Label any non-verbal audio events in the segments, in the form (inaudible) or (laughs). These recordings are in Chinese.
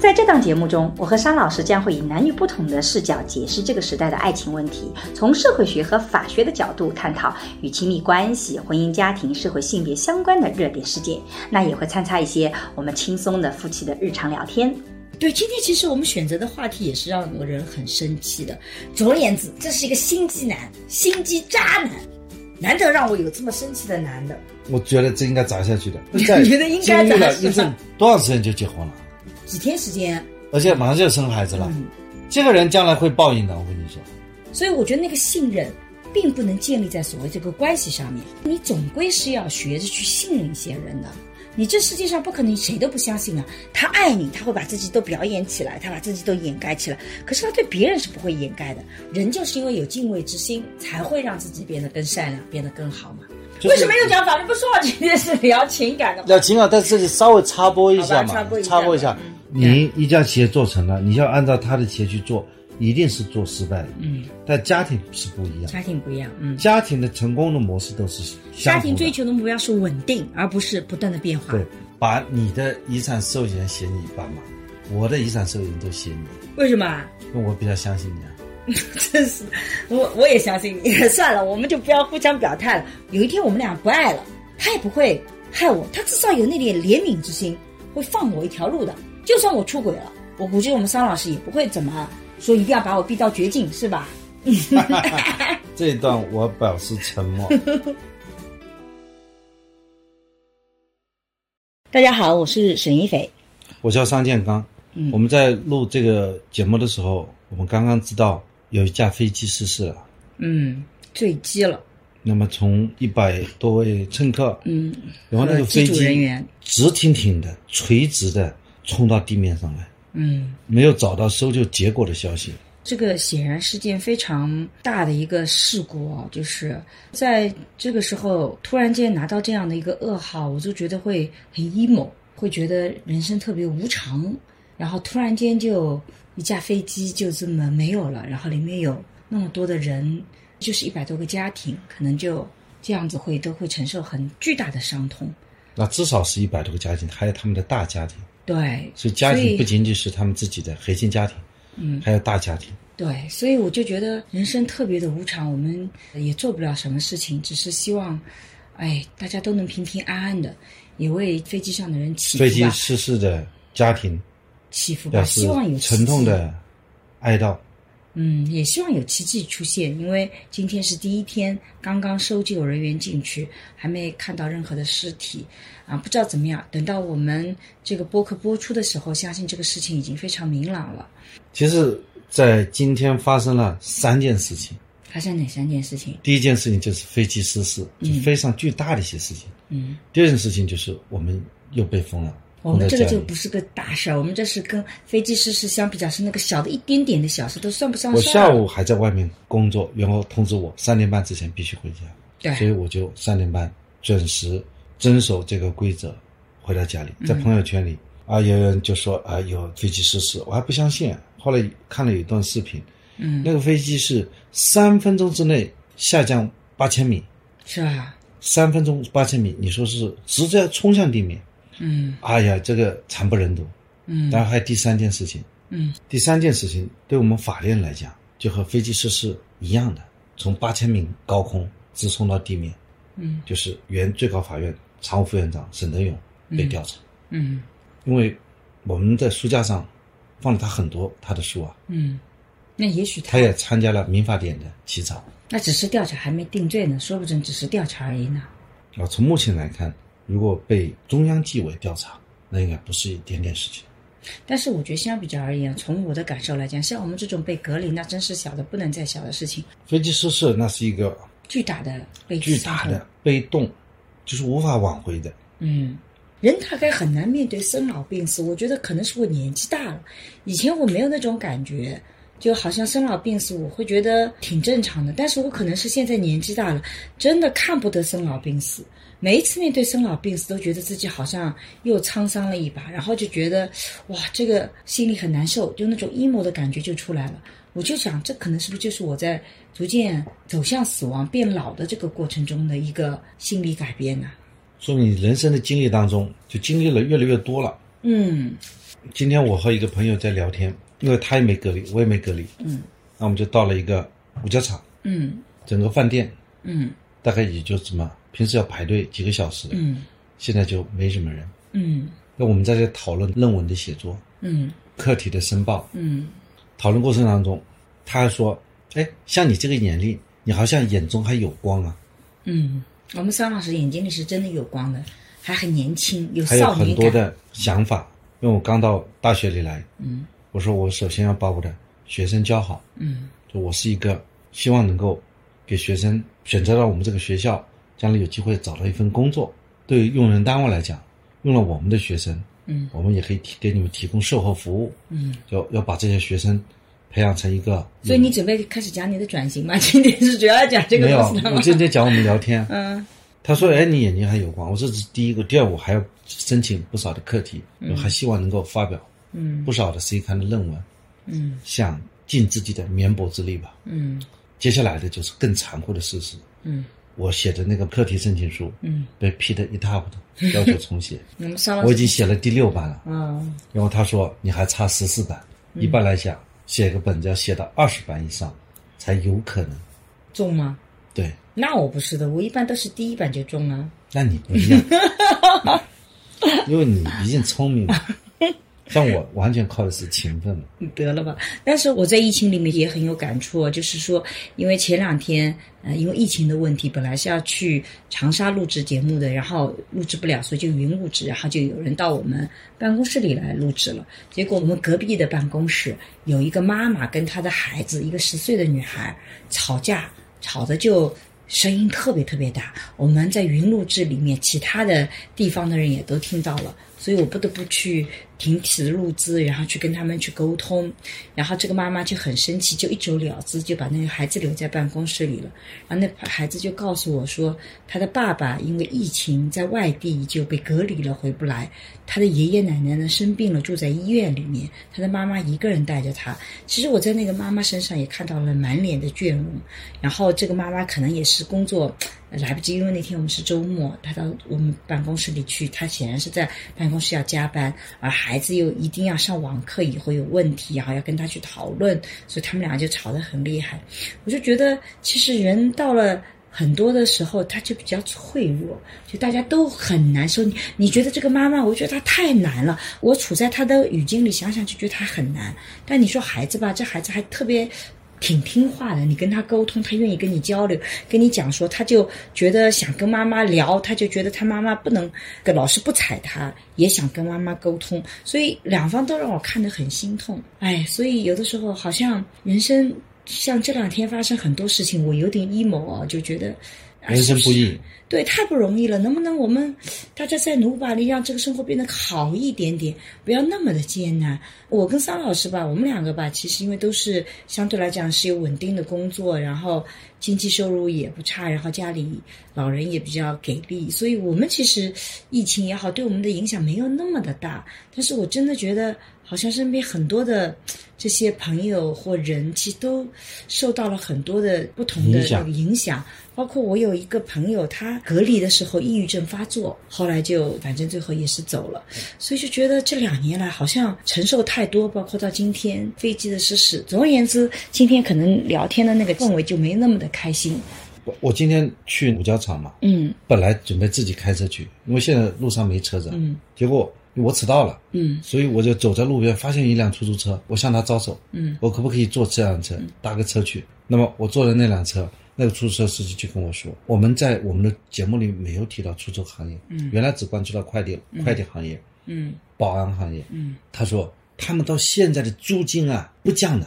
在这档节目中，我和沙老师将会以男女不同的视角解释这个时代的爱情问题，从社会学和法学的角度探讨与亲密关系、婚姻家庭、社会性别相关的热点事件。那也会参差一些我们轻松的夫妻的日常聊天。对，今天其实我们选择的话题也是让人很生气的。总而言之，这是一个心机男、心机渣男，难得让我有这么生气的男的。我觉得这应该砸下去的。(laughs) 你觉得应该砸下去？多长时间就结婚了？几天时间，而且马上就要生孩子了，这个人将来会报应的，我跟你说。所以我觉得那个信任，并不能建立在所谓这个关系上面，你总归是要学着去信任一些人的。你这世界上不可能谁都不相信啊！他爱你，他会把自己都表演起来，他把自己都掩盖起来。可是他对别人是不会掩盖的。人就是因为有敬畏之心，才会让自己变得更善良，变得更好嘛。为什么又讲法律不说了？今天是聊情感的。聊情感，但这里稍微插播一下嘛，插播一下。你一家企业做成了，你要按照他的企业去做，一定是做失败的。嗯，但家庭是不一样，家庭不一样。嗯，家庭的成功的模式都是家庭追求的目标是稳定，而不是不断的变化。对，把你的遗产受益人写你一半嘛，我的遗产受益人都写你。为什么？因为我比较相信你啊。(laughs) 真是，我我也相信你。(laughs) 算了，我们就不要互相表态了。有一天我们俩不爱了，他也不会害我，他至少有那点怜悯之心，会放我一条路的。就算我出轨了，我估计我们桑老师也不会怎么说，一定要把我逼到绝境，是吧？(laughs) 这一段我表示沉默。(laughs) 大家好，我是沈一斐，我叫商建刚。嗯，我们在录这个节目的时候，我们刚刚知道有一架飞机失事了。嗯，坠机了。那么从一百多位乘客，嗯，然后那个飞机直挺挺的、垂直的。冲到地面上来，嗯，没有找到搜救结果的消息。这个显然是件非常大的一个事故啊！就是在这个时候突然间拿到这样的一个噩耗，我就觉得会很 emo，会觉得人生特别无常。然后突然间就一架飞机就这么没有了，然后里面有那么多的人，就是一百多个家庭，可能就这样子会都会承受很巨大的伤痛。那至少是一百多个家庭，还有他们的大家庭。对，所以家庭不仅仅是他们自己的核心家庭，嗯，还有大家庭。对，所以我就觉得人生特别的无常，我们也做不了什么事情，只是希望，哎，大家都能平平安安的，也为飞机上的人祈福飞机失事的家庭祈福吧，希望有沉痛的哀悼。嗯，也希望有奇迹出现，因为今天是第一天，刚刚搜救人员进去，还没看到任何的尸体，啊，不知道怎么样。等到我们这个播客播出的时候，相信这个事情已经非常明朗了。其实，在今天发生了三件事情。发生哪三件事情？第一件事情就是飞机失事，就非常巨大的一些事情。嗯。第二件事情就是我们又被封了。我们这个就不是个大事儿，我们这是跟飞机失事相比较是那个小的一点点的小事，都算不上事我下午还在外面工作，然后通知我三点半之前必须回家，对，所以我就三点半准时遵守这个规则回到家里。在朋友圈里啊，有人就说啊有飞机失事，我还不相信。后来看了有一段视频，嗯，那个飞机是三分钟之内下降八千米，是啊，三分钟八千米，你说是直接冲向地面。嗯，哎呀，这个惨不忍睹。嗯，然后还有第三件事情。嗯，第三件事情对我们法院来讲，就和飞机失事一样的，从八千米高空直冲到地面。嗯，就是原最高法院常务副院长沈德勇被调查。嗯，因为我们在书架上放了他很多他的书啊。嗯，那也许他也参加了民法典的起草。那只是调查还没定罪呢，说不准只是调查而已呢。啊，从目前来看。如果被中央纪委调查，那应该不是一点点事情。但是我觉得相比较而言，从我的感受来讲，像我们这种被隔离，那真是小的不能再小的事情。飞机失事，那是一个巨大的悲巨大的悲动，就是无法挽回的。嗯，人大概很难面对生老病死。我觉得可能是我年纪大了，以前我没有那种感觉，就好像生老病死，我会觉得挺正常的。但是我可能是现在年纪大了，真的看不得生老病死。每一次面对生老病死，都觉得自己好像又沧桑了一把，然后就觉得哇，这个心里很难受，就那种 emo 的感觉就出来了。我就想，这可能是不是就是我在逐渐走向死亡、变老的这个过程中的一个心理改变呢？说明你人生的经历当中，就经历了越来越多了。嗯今天我和一个朋友在聊天，因为他也没隔离，我也没隔离，嗯那我们就到了一个五角场，嗯整个饭店嗯大概也就什么，平时要排队几个小时的，嗯。现在就没什么人。嗯。那我们在这讨论论文的写作、嗯。课题的申报，嗯。讨论过程当中，他还说：“哎，像你这个年龄，你好像眼中还有光啊，嗯，我们桑老师眼睛里是真的有光的，还很年轻，有还有少。很多的想法。”因为我刚到大学里来，嗯。我说我首先要把我的学生教好，嗯。就我是一个希望能够给学生选择到我们这个学校，将来有机会找到一份工作。对用人单位来讲，用了我们的学生，嗯我们也可以提给你们提供售后服务，嗯，要要把这些学生培养成一个。所以你准备开始讲你的转型吗？今天是主要讲这个没有东西的，吗我？今天讲我们聊天，(laughs) 嗯他说：“哎，你眼睛还有光。”我说：“这是第一个，第二我还要申请不少的课题，我还希望能够发表嗯不少的 C 刊的论文，嗯想尽自己的绵薄之力吧。嗯接下来的就是更残酷的事实，嗯我写的那个课题申请书嗯，被批得一塌糊涂，要求重写。(laughs) 我已经写了第六版了，嗯然后他说你还差十四版，一般来讲写个本子要写到二十版以上才有可能。中吗？对，那我不是的，我一般都是第一版就中了。那你不一样，(laughs) 因为你毕竟聪明嘛。像我完全靠的是勤奋。得了吧。但是我在疫情里面也很有感触，就是说，因为前两天，呃，因为疫情的问题，本来是要去长沙录制节目的，然后录制不了，所以就云录制，然后就有人到我们办公室里来录制了。结果我们隔壁的办公室有一个妈妈跟她的孩子，一个十岁的女孩吵架，吵的就。声音特别特别大，我们在云录制里面，其他的地方的人也都听到了，所以我不得不去停止录制，然后去跟他们去沟通。然后这个妈妈就很生气，就一走了之，就把那个孩子留在办公室里了。然后那孩子就告诉我说，他的爸爸因为疫情在外地就被隔离了，回不来。他的爷爷奶奶呢生病了，住在医院里面，他的妈妈一个人带着他。其实我在那个妈妈身上也看到了满脸的倦容。然后这个妈妈可能也是工作来不及，因为那天我们是周末，他到我们办公室里去，他显然是在办公室要加班，而孩子又一定要上网课，以后有问题，然后要跟他去讨论，所以他们俩就吵得很厉害。我就觉得，其实人到了。很多的时候，他就比较脆弱，就大家都很难受。你你觉得这个妈妈，我觉得她太难了。我处在她的语境里想想，就觉得她很难。但你说孩子吧，这孩子还特别挺听话的，你跟他沟通，他愿意跟你交流，跟你讲说，他就觉得想跟妈妈聊，他就觉得他妈妈不能跟老师不睬他，也想跟妈妈沟通，所以两方都让我看得很心痛。哎，所以有的时候好像人生像这两天发生很多事情，我有点 emo 啊，就觉得。啊人生不易对，太不容易了。能不能我们大家再努把力，让这个生活变得好一点点，不要那么的艰难？我跟桑老师吧，我们两个吧，其实因为都是相对来讲是有稳定的工作，然后经济收入也不差，然后家里老人也比较给力，所以我们其实疫情也好，对我们的影响没有那么的大。但是我真的觉得，好像身边很多的这些朋友或人，其实都受到了很多的不同的那个影响。包括我有一个朋友，他隔离的时候抑郁症发作，后来就反正最后也是走了，所以就觉得这两年来好像承受太多，包括到今天飞机的失事。总而言之，今天可能聊天的那个氛围就没那么的开心。我我今天去五角场嘛，嗯本来准备自己开车去，因为现在路上没车子，嗯结果我迟到了，嗯所以我就走在路边，发现一辆出租车，我向他招手，嗯我可不可以坐这辆车，搭个车去？那么我坐的那辆车，那个出租车司机就跟我说，我们在我们的节目里没有提到出租行业，嗯原来只关注到快递、快递行业、嗯保安行业。嗯他说他们到现在的租金啊不降的，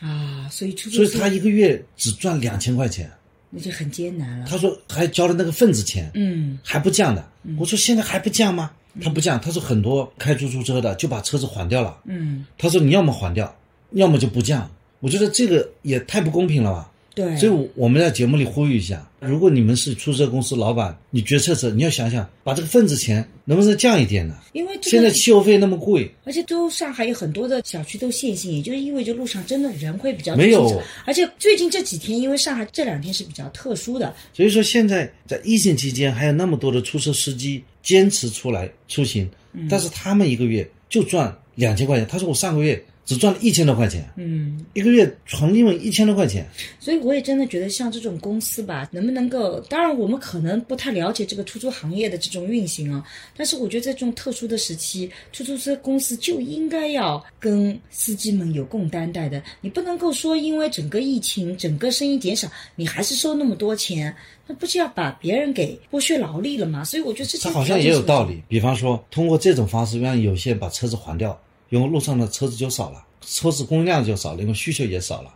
啊，所以出租车所以他一个月只赚两千块钱。那就很艰难了。他说还交了那个份子钱，嗯还不降的。我说现在还不降吗？他不降，他说很多开出租车的就把车子还掉了。嗯他说你要么还掉，要么就不降。我觉得这个也太不公平了吧。对，所以我们在节目里呼吁一下：如果你们是出租车公司老板，你决策者，你要想想，把这个份子钱能不能降一点呢？因为现在汽油费那么贵，而且都上海有很多的小区都限行，也就是意味着路上真的人会比较没有。而且最近这几天，因为上海这两天是比较特殊的，所以说现在在疫情期间，还有那么多的出租车司机坚持出来出行，但是他们一个月就赚两千块钱。他说我上个月。只赚了一千多块钱，嗯，一个月纯利润一千多块钱，所以我也真的觉得像这种公司吧，能不能够？当然，我们可能不太了解这个出租行业的这种运行啊，但是我觉得在这种特殊的时期，出租车公司就应该要跟司机们有共担待的。你不能够说因为整个疫情、整个生意减少，你还是收那么多钱，那不是要把别人给剥削劳力了吗？所以我觉得这他好像也有道理。比方说，通过这种方式让有些人把车子还掉。因为路上的车子就少了，车子供应量就少了，因为需求也少了，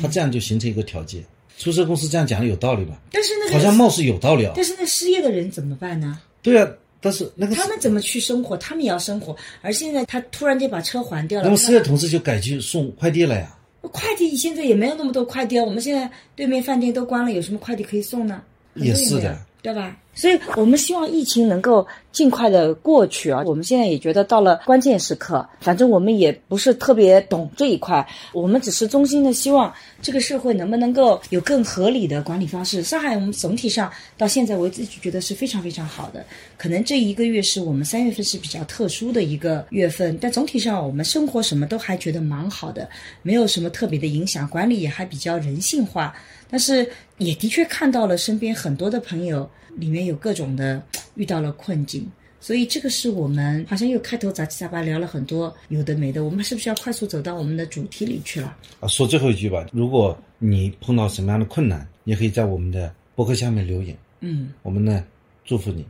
他这样就形成一个条件。出租车公司这样讲有道理吧？但是那个好像貌似有道理啊。但是那失业的人怎么办呢？对啊，但是那个他们怎么去生活？他们也要生活。而现在他突然间把车还掉了，那么失业同事就改去送快递了呀？快递现在也没有那么多快递啊。我们现在对面饭店都关了，有什么快递可以送呢？也是的，对吧？所以我们希望疫情能够尽快的过去啊！我们现在也觉得到了关键时刻，反正我们也不是特别懂这一块，我们只是衷心的希望这个社会能不能够有更合理的管理方式。上海我们总体上到现在为止就觉得是非常非常好的，可能这一个月是我们三月份是比较特殊的一个月份，但总体上我们生活什么都还觉得蛮好的，没有什么特别的影响，管理也还比较人性化。但是也的确看到了身边很多的朋友。里面有各种的遇到了困境，所以这个是我们好像又开头杂七杂八聊了很多有的没的，我们是不是要快速走到我们的主题里去了？啊，说最后一句吧。如果你碰到什么样的困难，也可以在我们的博客下面留言。嗯，我们呢祝福你，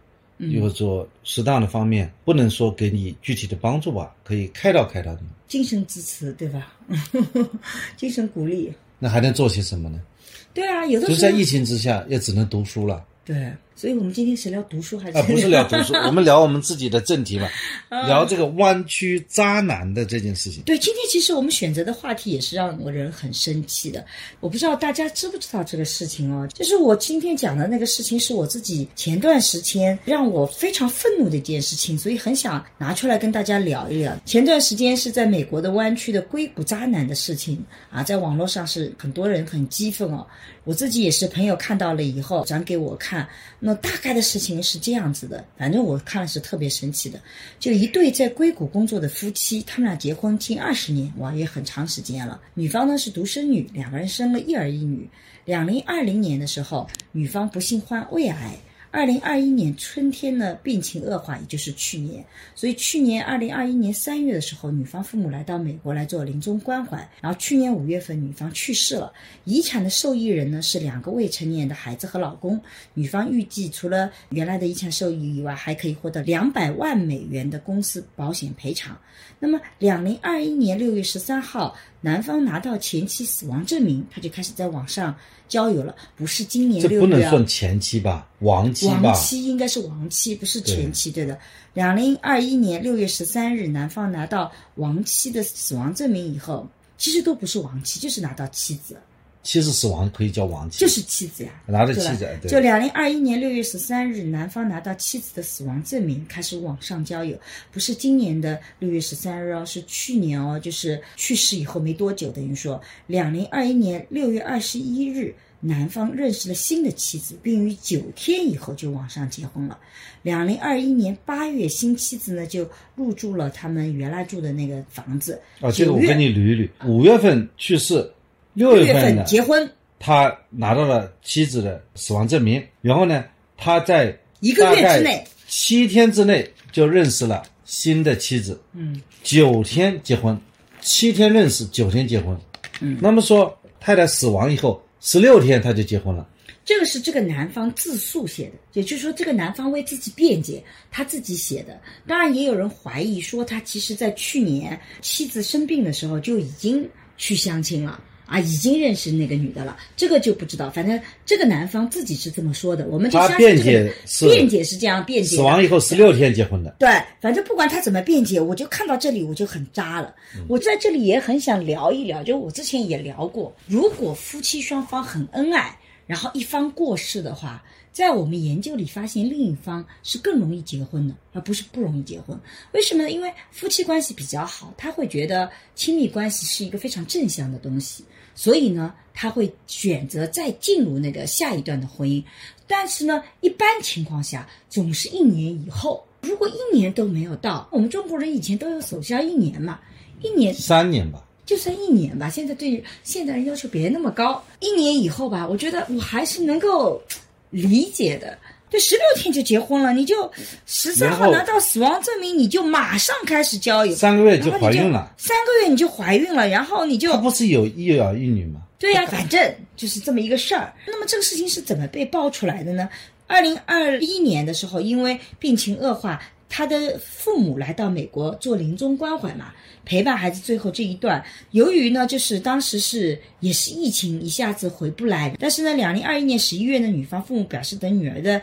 有做适当的方面，不能说给你具体的帮助吧，可以开导开导你，精神支持，对吧？(laughs) 精神鼓励。那还能做些什么呢？对啊，有的就在疫情之下，也只能读书了。对，所以我们今天是聊读书还是？啊，(laughs) 不是聊读书，(laughs) 我们聊我们自己的正题嘛，聊这个弯曲渣男的这件事情。对，今天其实我们选择的话题也是让我人很生气的。我不知道大家知不知道这个事情哦，就是我今天讲的那个事情是我自己前段时间让我非常愤怒的一件事情，所以很想拿出来跟大家聊一聊。前段时间是在美国的湾区的硅谷渣男的事情啊，在网络上是很多人很激愤哦。我自己也是朋友看到了以后转给我看，那大概的事情是这样子的，反正我看了是特别神奇的，就一对在硅谷工作的夫妻，他们俩结婚近二十年，哇，也很长时间了。女方呢是独生女，两个人生了一儿一女。两零二零年的时候，女方不幸患胃癌。二零二一年春天呢，病情恶化，也就是去年。所以去年二零二一年三月的时候，女方父母来到美国来做临终关怀。然后去年五月份，女方去世了。遗产的受益人呢是两个未成年的孩子和老公。女方预计除了原来的遗产受益以外，还可以获得两百万美元的公司保险赔偿。那么，两零二一年六月十三号，男方拿到前妻死亡证明，他就开始在网上。交友了，不是今年六月。这不能算前妻吧？亡妻吧？亡妻应该是亡妻，不是前妻，对的。两零二一年六月十三日，男方拿到亡妻的死亡证明以后，其实都不是亡妻，就是拿到妻子。妻子死亡可以叫亡妻，就是妻子呀，拿着妻子。就两零二一年六月十三日，男方拿到妻子的死亡证明，开始网上交友，不是今年的六月十三日哦，是去年哦，就是去世以后没多久，等于说两零二一年六月二十一日，男方认识了新的妻子，并于九天以后就网上结婚了。两零二一年八月，新妻子呢就入住了他们原来住的那个房子。哦，这个我跟你捋一捋，五月份去世。六月份结婚，他拿到了妻子的死亡证明，然后呢，他在一个月之内，七天之内就认识了新的妻子，嗯，九天结婚，七天认识，九天结婚，嗯，那么说太太死亡以后十六天他就结婚了，这个是这个男方自述写的，也就是说这个男方为自己辩解，他自己写的，当然也有人怀疑说他其实在去年妻子生病的时候就已经。去相亲了，啊，已经认识那个女的了，这个就不知道。反正这个男方自己是这么说的，我们就相信辩这个解是辩解是这样辩解。死亡以后十六天结婚的。对，反正不管他怎么辩解，我就看到这里我就很渣了。我在这里也很想聊一聊，就我之前也聊过，如果夫妻双方很恩爱，然后一方过世的话，在我们研究里发现另一方是更容易结婚的，而不是不容易结婚。为什么呢？因为夫妻关系比较好，他会觉得亲密关系是一个非常正向的东西。所以呢，他会选择再进入那个下一段的婚姻，但是呢，一般情况下总是一年以后。如果一年都没有到，我们中国人以前都有守孝一年嘛，一年三年吧，就算一年吧。现在对现代人要求别那么高，一年以后吧，我觉得我还是能够理解的。对，十六天就结婚了，你就十三号拿到死亡证明，你就马上开始交友，三个月就怀孕了。三个月你就怀孕了，然后你就他不是有一儿一女吗？对呀、反正就是这么一个事儿。那么这个事情是怎么被爆出来的呢？二零二一年的时候，因为病情恶化，他的父母来到美国做临终关怀嘛，陪伴孩子最后这一段。由于呢，就是当时是也是疫情，一下子回不来。但是呢，两零二一年十一月呢，女方父母表示等女儿的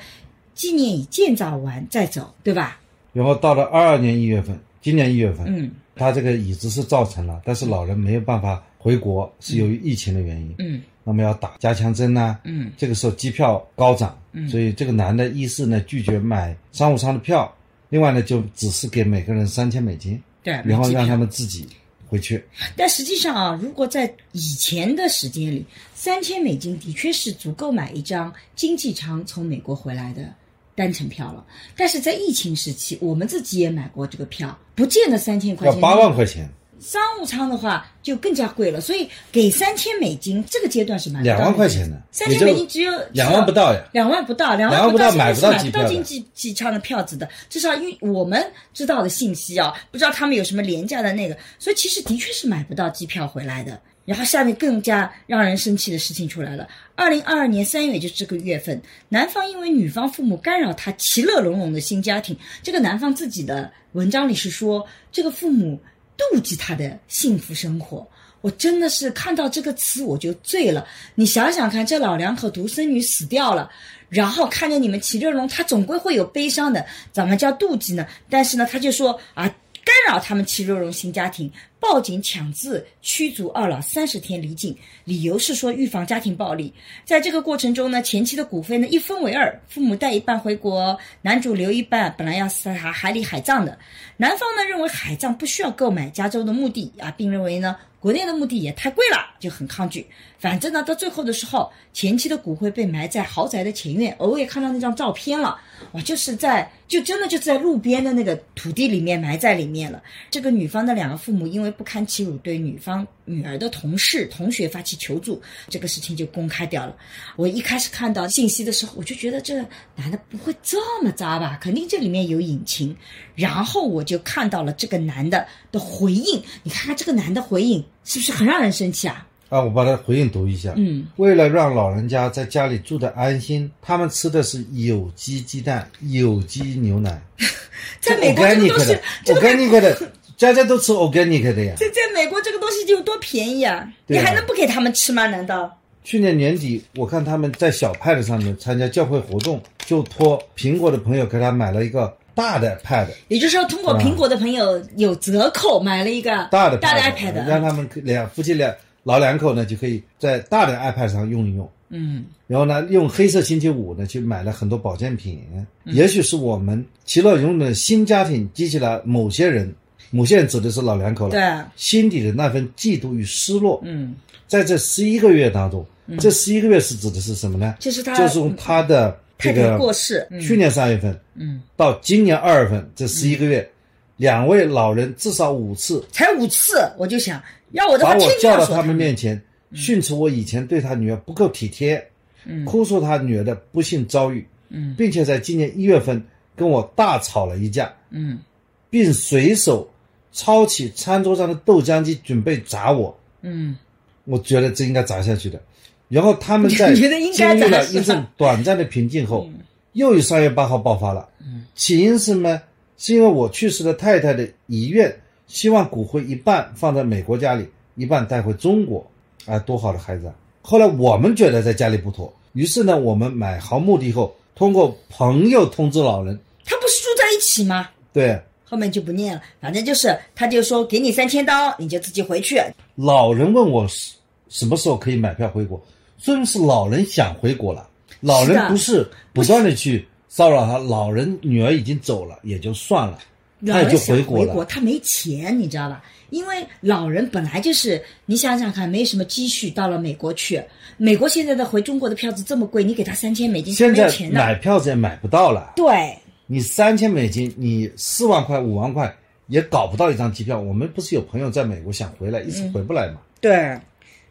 纪念已建造完再走，对吧？然后到了二二年一月份，今年一月份，嗯他这个椅子是造成了，但是老人没有办法回国，是由于疫情的原因。嗯那么要打加强针呐、嗯这个时候机票高涨，嗯所以这个男的一是呢拒绝买商务舱的票，另外呢就只是给每个人三千美金，对然后让他们自己回去。但实际上啊，如果在以前的时间里，三千美金的确是足够买一张经济舱从美国回来的单程票了。但是在疫情时期，我们自己也买过这个票，不见得三千块钱。要八万块钱，商务舱的话就更加贵了，所以给三千美金这个阶段是买不到两万块钱的三千美金只有两万不到呀。两万不到，两两万不到到买不到买不到经济机舱的票子的，至少因为我们知道的信息啊，不知道他们有什么廉价的那个，所以其实的确是买不到机票回来的。然后下面更加让人生气的事情出来了。二零二二年三月，就是这个月份，男方因为女方父母干扰他其乐融融的新家庭，这个男方自己的文章里是说，这个父母妒忌他的幸福生活。我真的是看到这个词我就醉了。你想想看，这老两口独生女死掉了，然后看见你们其乐融，他总归会有悲伤的。怎么叫妒忌呢？但是呢，他就说啊，干扰他们其乐融融新家庭，报警强制驱逐二老三十天离境，理由是说预防家庭暴力。在这个过程中呢，前妻的股份呢一分为二，父母带一半回国，男主留一半，本来要在海海里海葬的。男方呢认为海葬不需要购买加州的墓地啊，并认为呢国内的墓地也太贵了，就很抗拒。反正呢，到最后的时候，前妻的骨灰被埋在豪宅的前院，偶尔也看到那张照片了，哇，就是在就真的就在路边的那个土地里面埋在里面了。这个女方的两个父母因为不堪其辱，对女方女儿的同事、同学发起求助，这个事情就公开掉了。我一开始看到信息的时候，我就觉得这男的不会这么渣吧？肯定这里面有隐情。然后我就看到了这个男的的回应，你看看这个男的回应是不是很让人生气啊？啊，我把他回应读一下。嗯，为了让老人家在家里住得安心，他们吃的是有机鸡蛋、有机牛奶。(laughs) 在美国这个 organic 的，这个，organic 的，家家都吃 organic 的呀。在在美国这个东西就有多便宜啊？啊你还能不给他们吃吗？难道？去年年底，我看他们在小 pad 上面参加教会活动，就托苹果的朋友给他买了一个大的 pad，也就是说，通过苹果的朋友有折扣买了一个大的大的 pad，iPad，让他们两夫妻俩老两口呢就可以在大的 iPad 上用一用。嗯，然后呢，用黑色星期五呢去买了很多保健品，嗯也许是我们其乐融融的新家庭激起了某些人，某些人指的是老两口了，对。啊心底的那份嫉妒与失落。嗯，在这十一个月当中，这十一个月是指的是什么呢？就是他就是从他的这个过世，嗯。去年三月份，嗯，到今年二月份这十一个月，两位老人至少五次才五次，我就想要我的话，把我叫到他们。面前，训斥我以前对他女儿不够体贴，嗯。哭诉他女儿的不幸遭遇，嗯。并且在今年一月份跟我大吵了一架，嗯。并随手抄起餐桌上的豆浆机准备砸我。嗯我觉得这应该砸下去的。然后他们在 (laughs) 你觉得应经历了一阵短暂的平静后，又于三月八号爆发了。嗯起因是什么？是因为我去世的太太的遗愿，希望骨灰一半放在美国家里，一半带回中国。啊，多好的孩子啊！后来我们觉得在家里不妥，于是呢，我们买好墓地后，通过朋友通知老人。他不是住在一起吗？对。后面就不念了，反正就是，他就说给你三千刀，你就自己回去。老人问我什什么时候可以买票回国，说明是老人想回国了。老人不是不断的去骚扰他，老人女儿已经走了，也就算了，他也就回国了。他没钱，你知道吧？因为老人本来就是，你想想看，没什么积蓄，到了美国去，美国现在的回中国的票子这么贵，你给他三千美金，现在买票子也买不到了。对。你三千美金，你四万块、五万块也搞不到一张机票。我们不是有朋友在美国想回来，一直回不来嘛？对。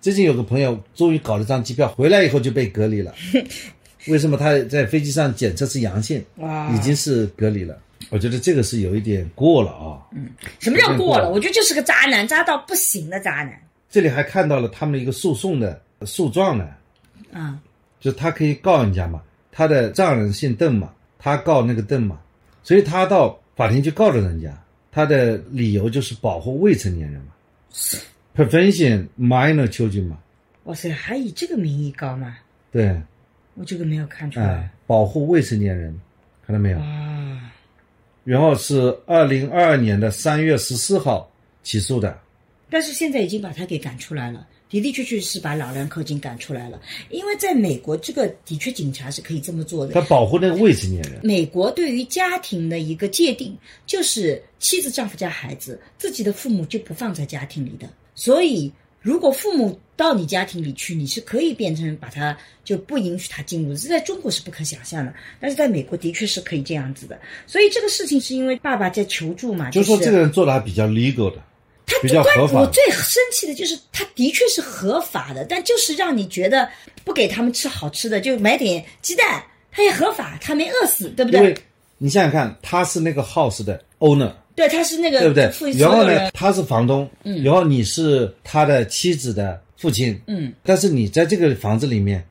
最近有个朋友终于搞了张机票，回来以后就被隔离了。(laughs) 为什么他在飞机上检测是阳性？啊，已经是隔离了。我觉得这个是有一点过了啊。嗯，什么叫过了？我觉得就是个渣男，渣到不行的渣男。这里还看到了他们的一个诉讼的诉状呢。啊，就他可以告人家嘛？他的丈人姓邓嘛？他告那个邓嘛，所以他到法庭去告了人家，他的理由就是保护未成年人嘛，prevention minor children 嘛。哇塞，还以这个名义告吗？对，我这个没有看出来。保护未成年人，看到没有？啊。然后是二零二二年的三月十四号起诉的，但是现在已经把他给赶出来了。的的确确是把老两口已经赶出来了，因为在美国，这个的确警察是可以这么做的。他保护那个未成年人。美国对于家庭的一个界定，就是妻子、丈夫加孩子，自己的父母就不放在家庭里的。所以，如果父母到你家庭里去，你是可以变成把他就不允许他进入。这在中国是不可想象的，但是在美国的确是可以这样子的。所以这个事情是因为爸爸在求助嘛，就说这个人做的还比较 legal 的。他比较合法。我最生气的就是，他的确是合法的，但就是让你觉得不给他们吃好吃的，就买点鸡蛋，他也合法，他没饿死，对不对？你想想看，他是那个 house 的 owner，对，他是那个对不对？然后呢，他是房东，嗯，然后你是他的妻子的父亲，嗯，但是你在这个房子里面，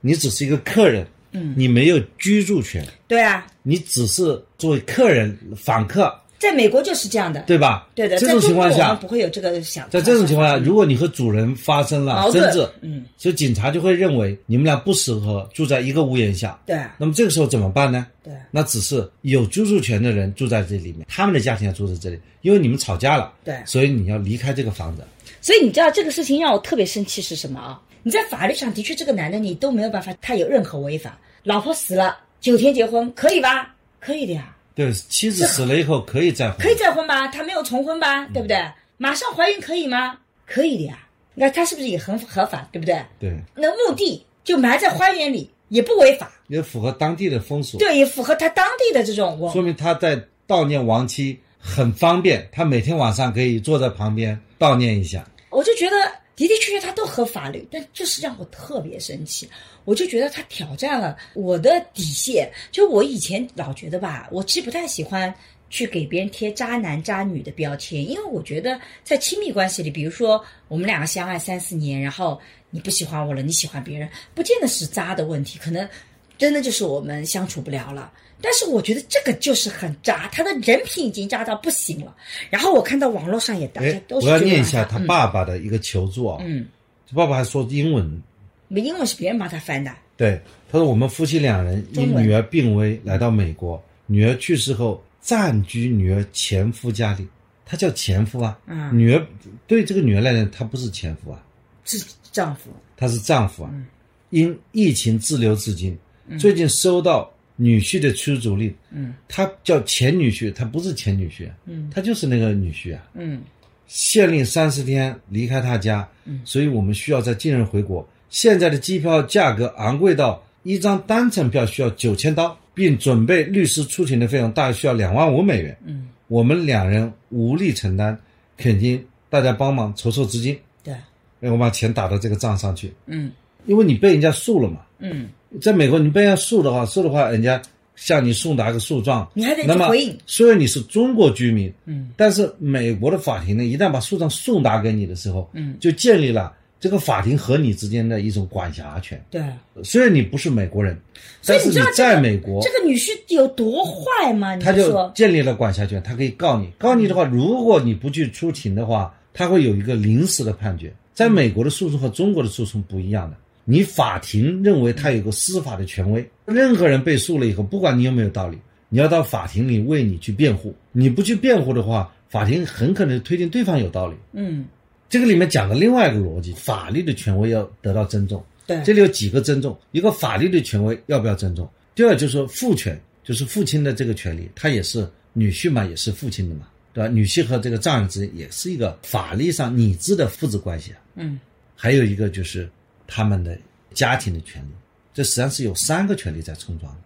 你只是一个客人，嗯，你没有居住权，对啊，你只是作为客人访客。在美国就是这样的，对吧？对的。这种情况下不会有这个想。在这种情况下，如果你和主人发生了争执，嗯，所以警察就会认为你们俩不适合住在一个屋檐下。对。那么这个时候怎么办呢？对。那只是有居住权的人住在这里面，他们的家庭要住在这里，因为你们吵架了。对。所以你要离开这个房子。所以你知道这个事情让我特别生气是什么啊？你在法律上的确这个男的你都没有办法，他有任何违法。老婆死了九天结婚可以吧？可以的呀。对，妻子死了以后可以再婚，可以再婚吧？他没有重婚吧？对不对？马上怀孕可以吗？可以的呀。那他是不是也很合法？对不对？对。那墓地就埋在花园里，也不违法，也符合当地的风俗。对，也符合他当地的这种。说明他在悼念亡妻很方便，他每天晚上可以坐在旁边悼念一下。我就觉得的的确确他都合法律，但就是让我特别生气。我就觉得他挑战了我的底线。就我以前老觉得吧，我其实不太喜欢去给别人贴渣男渣女的标签，因为我觉得在亲密关系里，比如说我们两个相爱三四年，然后你不喜欢我了，你喜欢别人，不见得是渣的问题，可能真的就是我们相处不了了。但是我觉得这个就是很渣，他的人品已经渣到不行了。然后我看到网络上也大家都是我要念一下他爸爸的一个求助啊，嗯，他爸爸还说英文。没英文是别人帮他翻的。对，他说我们夫妻两人因女儿病危来到美国，女儿去世后暂居女儿前夫家里，他叫前夫啊。嗯。女儿对这个女儿来讲，他不是前夫啊，是丈夫。他是丈夫啊。嗯。因疫情滞留至今，最近收到女婿的驱逐令。嗯。他叫前女婿，他不是前女婿。嗯。他就是那个女婿啊。嗯。限令三十天离开他家。嗯。所以我们需要在近日回国。现在的机票价格昂贵到一张单程票需要九千刀，并准备律师出庭的费用大约需要两万五美元。嗯，我们两人无力承担，恳请大家帮忙筹措资金。对，我把钱打到这个账上去。嗯，因为你被人家诉了嘛。嗯，在美国你被人诉的话，诉的话，人家向你送达个诉状，你还得回应。虽然你是中国居民，嗯，但是美国的法庭呢，一旦把诉状送达给你的时候，嗯，就建立了。这个法庭和你之间的一种管辖权。对，虽然你不是美国人，但是你在美国，这个女婿有多坏吗？他就建立了管辖权，他可以告你。告你的话，如果你不去出庭的话，他会有一个临时的判决。在美国的诉讼和中国的诉讼不一样的，你法庭认为他有个司法的权威，任何人被诉了以后，不管你有没有道理，你要到法庭里为你去辩护，你不去辩护的话，法庭很可能推定对方有道理。嗯，这个里面讲的另外一个逻辑，法律的权威要得到尊重。对，这里有几个尊重，一个法律的权威要不要尊重？第二就是说父权，就是父亲的这个权利，他也是女婿嘛，也是父亲的嘛，对吧？女婿和这个丈人之间也是一个法律上拟制的父子关系啊。嗯，还有一个就是他们的家庭的权利，这实际上是有三个权利在冲撞，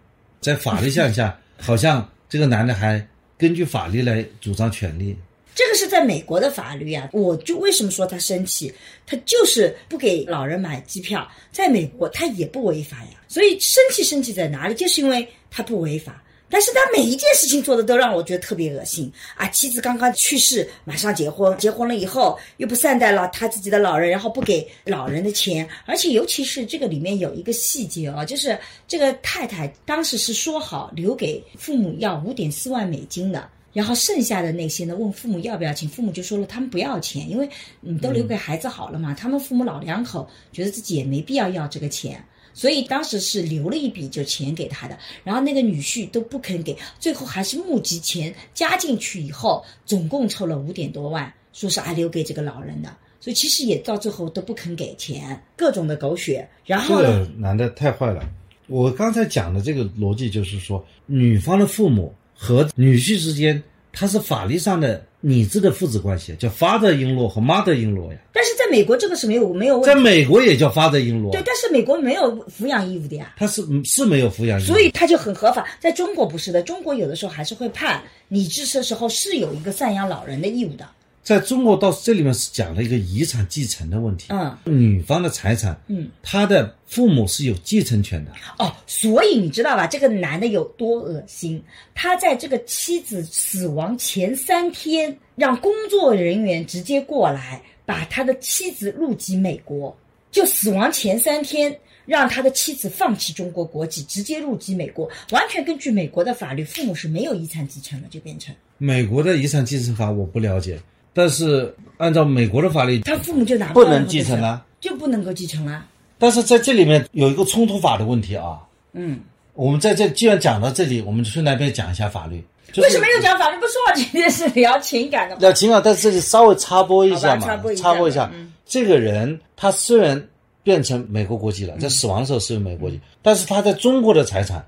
在法律项下，好像这个男的还根据法律来主张权利。这个是在美国的法律啊，我就为什么说他生气，他就是不给老人买机票，在美国他也不违法呀。所以生气生气在哪里，就是因为他不违法。但是他每一件事情做的都让我觉得特别恶心啊！妻子刚刚去世，马上结婚，结婚了以后又不善待了他自己的老人，然后不给老人的钱，而且尤其是这个里面有一个细节啊，就是这个太太当时是说好留给父母要五点四万美金的。然后剩下的那些呢？问父母要不要钱，父母就说了，他们不要钱，因为你都留给孩子好了嘛。他们父母老两口觉得自己也没必要要这个钱，所以当时是留了一笔就钱给他的。然后那个女婿都不肯给，最后还是募集钱加进去以后，总共凑了五点多万，说是啊留给这个老人的。所以其实也到最后都不肯给钱，各种的狗血。然后呢，男的太坏了。我刚才讲的这个逻辑就是说，女方的父母。和女婿之间，他是法律上的拟制的父子关系，叫 father in law 和 mother in law 呀。但是在美国，这个是没有没有问题。在美国也叫 father in law。对，但是美国没有抚养义务的呀。他是是没有抚养义务，所以他就很合法。在中国不是的，中国有的时候还是会判你支持的时候是有一个赡养老人的义务的。在中国，到这里面是讲了一个遗产继承的问题。嗯，女方的财产，嗯，她的父母是有继承权的。哦，所以你知道吧？这个男的有多恶心？他在这个妻子死亡前三天，让工作人员直接过来把他的妻子入籍美国。就死亡前三天，让他的妻子放弃中国国籍，直接入籍美国。完全根据美国的法律，父母是没有遗产继承的，就变成美国的遗产继承法，我不了解。但是按照美国的法律，他父母就拿不能继承了，就不能够继承了。但是在这里面有一个冲突法的问题啊。嗯，我们在这既然讲到这里，我们就顺便讲一下法律。为什么又讲法律？不说今天是聊情感的吗？聊情感，但这里稍微插播一下嘛，插播一下。这个人他虽然变成美国国籍了，在死亡的时候是美国国籍，但是他在中国的财产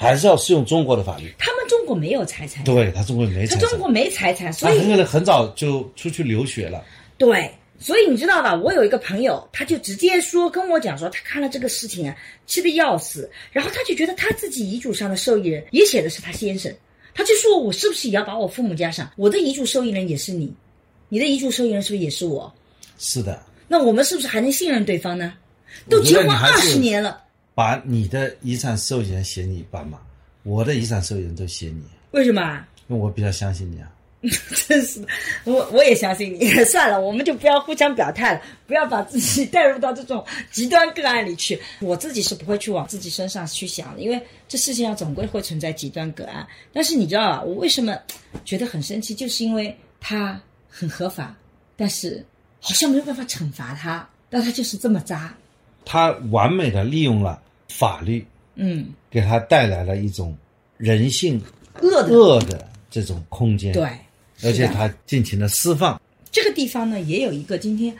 还是要适用中国的法律。他们中国没有财产，对他中国没财产，他中国没财产，所以很可能很早就出去留学了。对，所以你知道吧？我有一个朋友，他就直接说跟我讲说，他看了这个事情啊，气得要死，然后他就觉得他自己遗嘱上的受益人也写的是他先生，他就说我是不是也要把我父母加上？我的遗嘱受益人也是你，你的遗嘱受益人是不是也是我？是的。那我们是不是还能信任对方呢？都结婚二十年了，把你的遗产受益人写你爸妈？我的遗产受益人都写你，为什么？因为我比较相信你啊。(laughs) 真是的，我我也相信你。(laughs) 算了，我们就不要互相表态了，不要把自己带入到这种极端个案里去。我自己是不会去往自己身上去想的，因为这世界上总归会存在极端个案。但是你知道啊？我为什么觉得很生气？就是因为他很合法，但是好像没有办法惩罚他，但他就是这么渣。他完美的利用了法律。嗯，给他带来了一种人性恶的恶的这种空间，对，而且他尽情的释放。这个地方呢，也有一个今天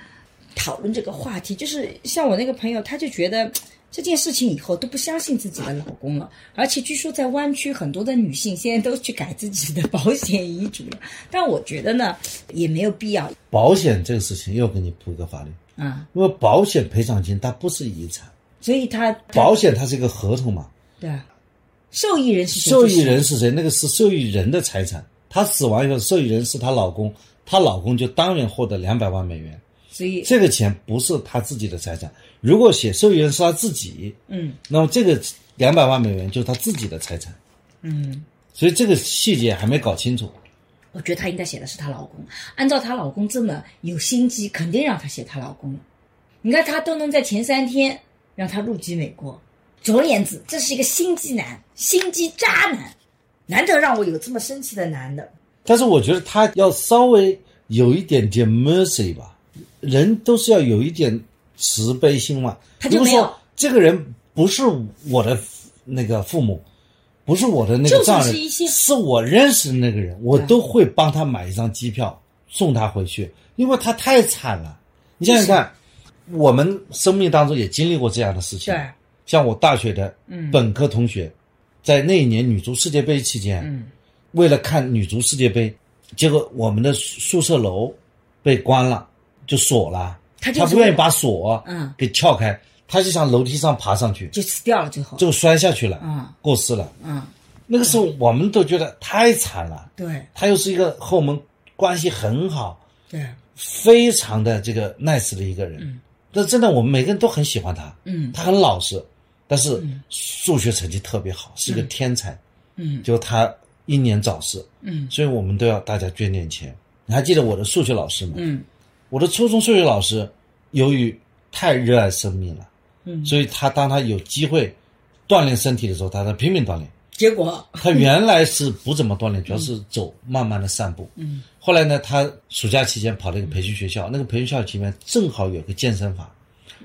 讨论这个话题，就是像我那个朋友，他就觉得这件事情以后都不相信自己的老公了，而且据说在湾区很多的女性现在都去改自己的保险遗嘱了。但我觉得呢，也没有必要。保险这个事情又给你铺一个法律啊，因为保险赔偿金它不是遗产。所以他保险它是一个合同嘛？对啊，受益人是谁受益人是谁？那个是受益人的财产。她死亡以后，受益人是她老公，她老公就当然获得两百万美元。所以这个钱不是她自己的财产。如果写受益人是她自己，嗯，那么这个两百万美元就是她自己的财产。嗯，所以这个细节还没搞清楚。我觉得她应该写的是她老公。按照她老公这么有心机，肯定让她写她老公了。你看她都能在前三天。让他入籍美国，总而言之，这是一个心机男、心机渣男，难得让我有这么生气的男的。但是我觉得他要稍微有一点点 mercy 吧，人都是要有一点慈悲心嘛。他就说这个人不是我的那个父母，不是我的那个丈人，是我认识的那个人，我都会帮他买一张机票送他回去，因为他太惨了。你想想看，我们生命当中也经历过这样的事情。对，像我大学的本科同学，在那一年女足世界杯期间，嗯为了看女足世界杯，结果我们的宿舍楼被关了，就锁了。他就是不愿意把锁嗯给撬开，他就想楼梯上爬上去，就死掉了最后。就摔下去了，嗯过世了。嗯，那个时候我们都觉得太惨了，对他又是一个和我们关系很好、对，非常的这个 nice 的一个人。那真的我们每个人都很喜欢他，嗯他很老实，但是数学成绩特别好，是个天才。嗯就他英年早逝，嗯所以我们都要大家捐点钱。你还记得我的数学老师吗？嗯我的初中数学老师由于太热爱生命了，嗯，所以他当他有机会锻炼身体的时候，他在拼命锻炼。结果他原 (laughs) 来是不怎么锻炼，主要是走慢慢的散步。嗯，后来呢，他暑假期间跑了一个培训学校，那个培训学校里面正好有个健身房，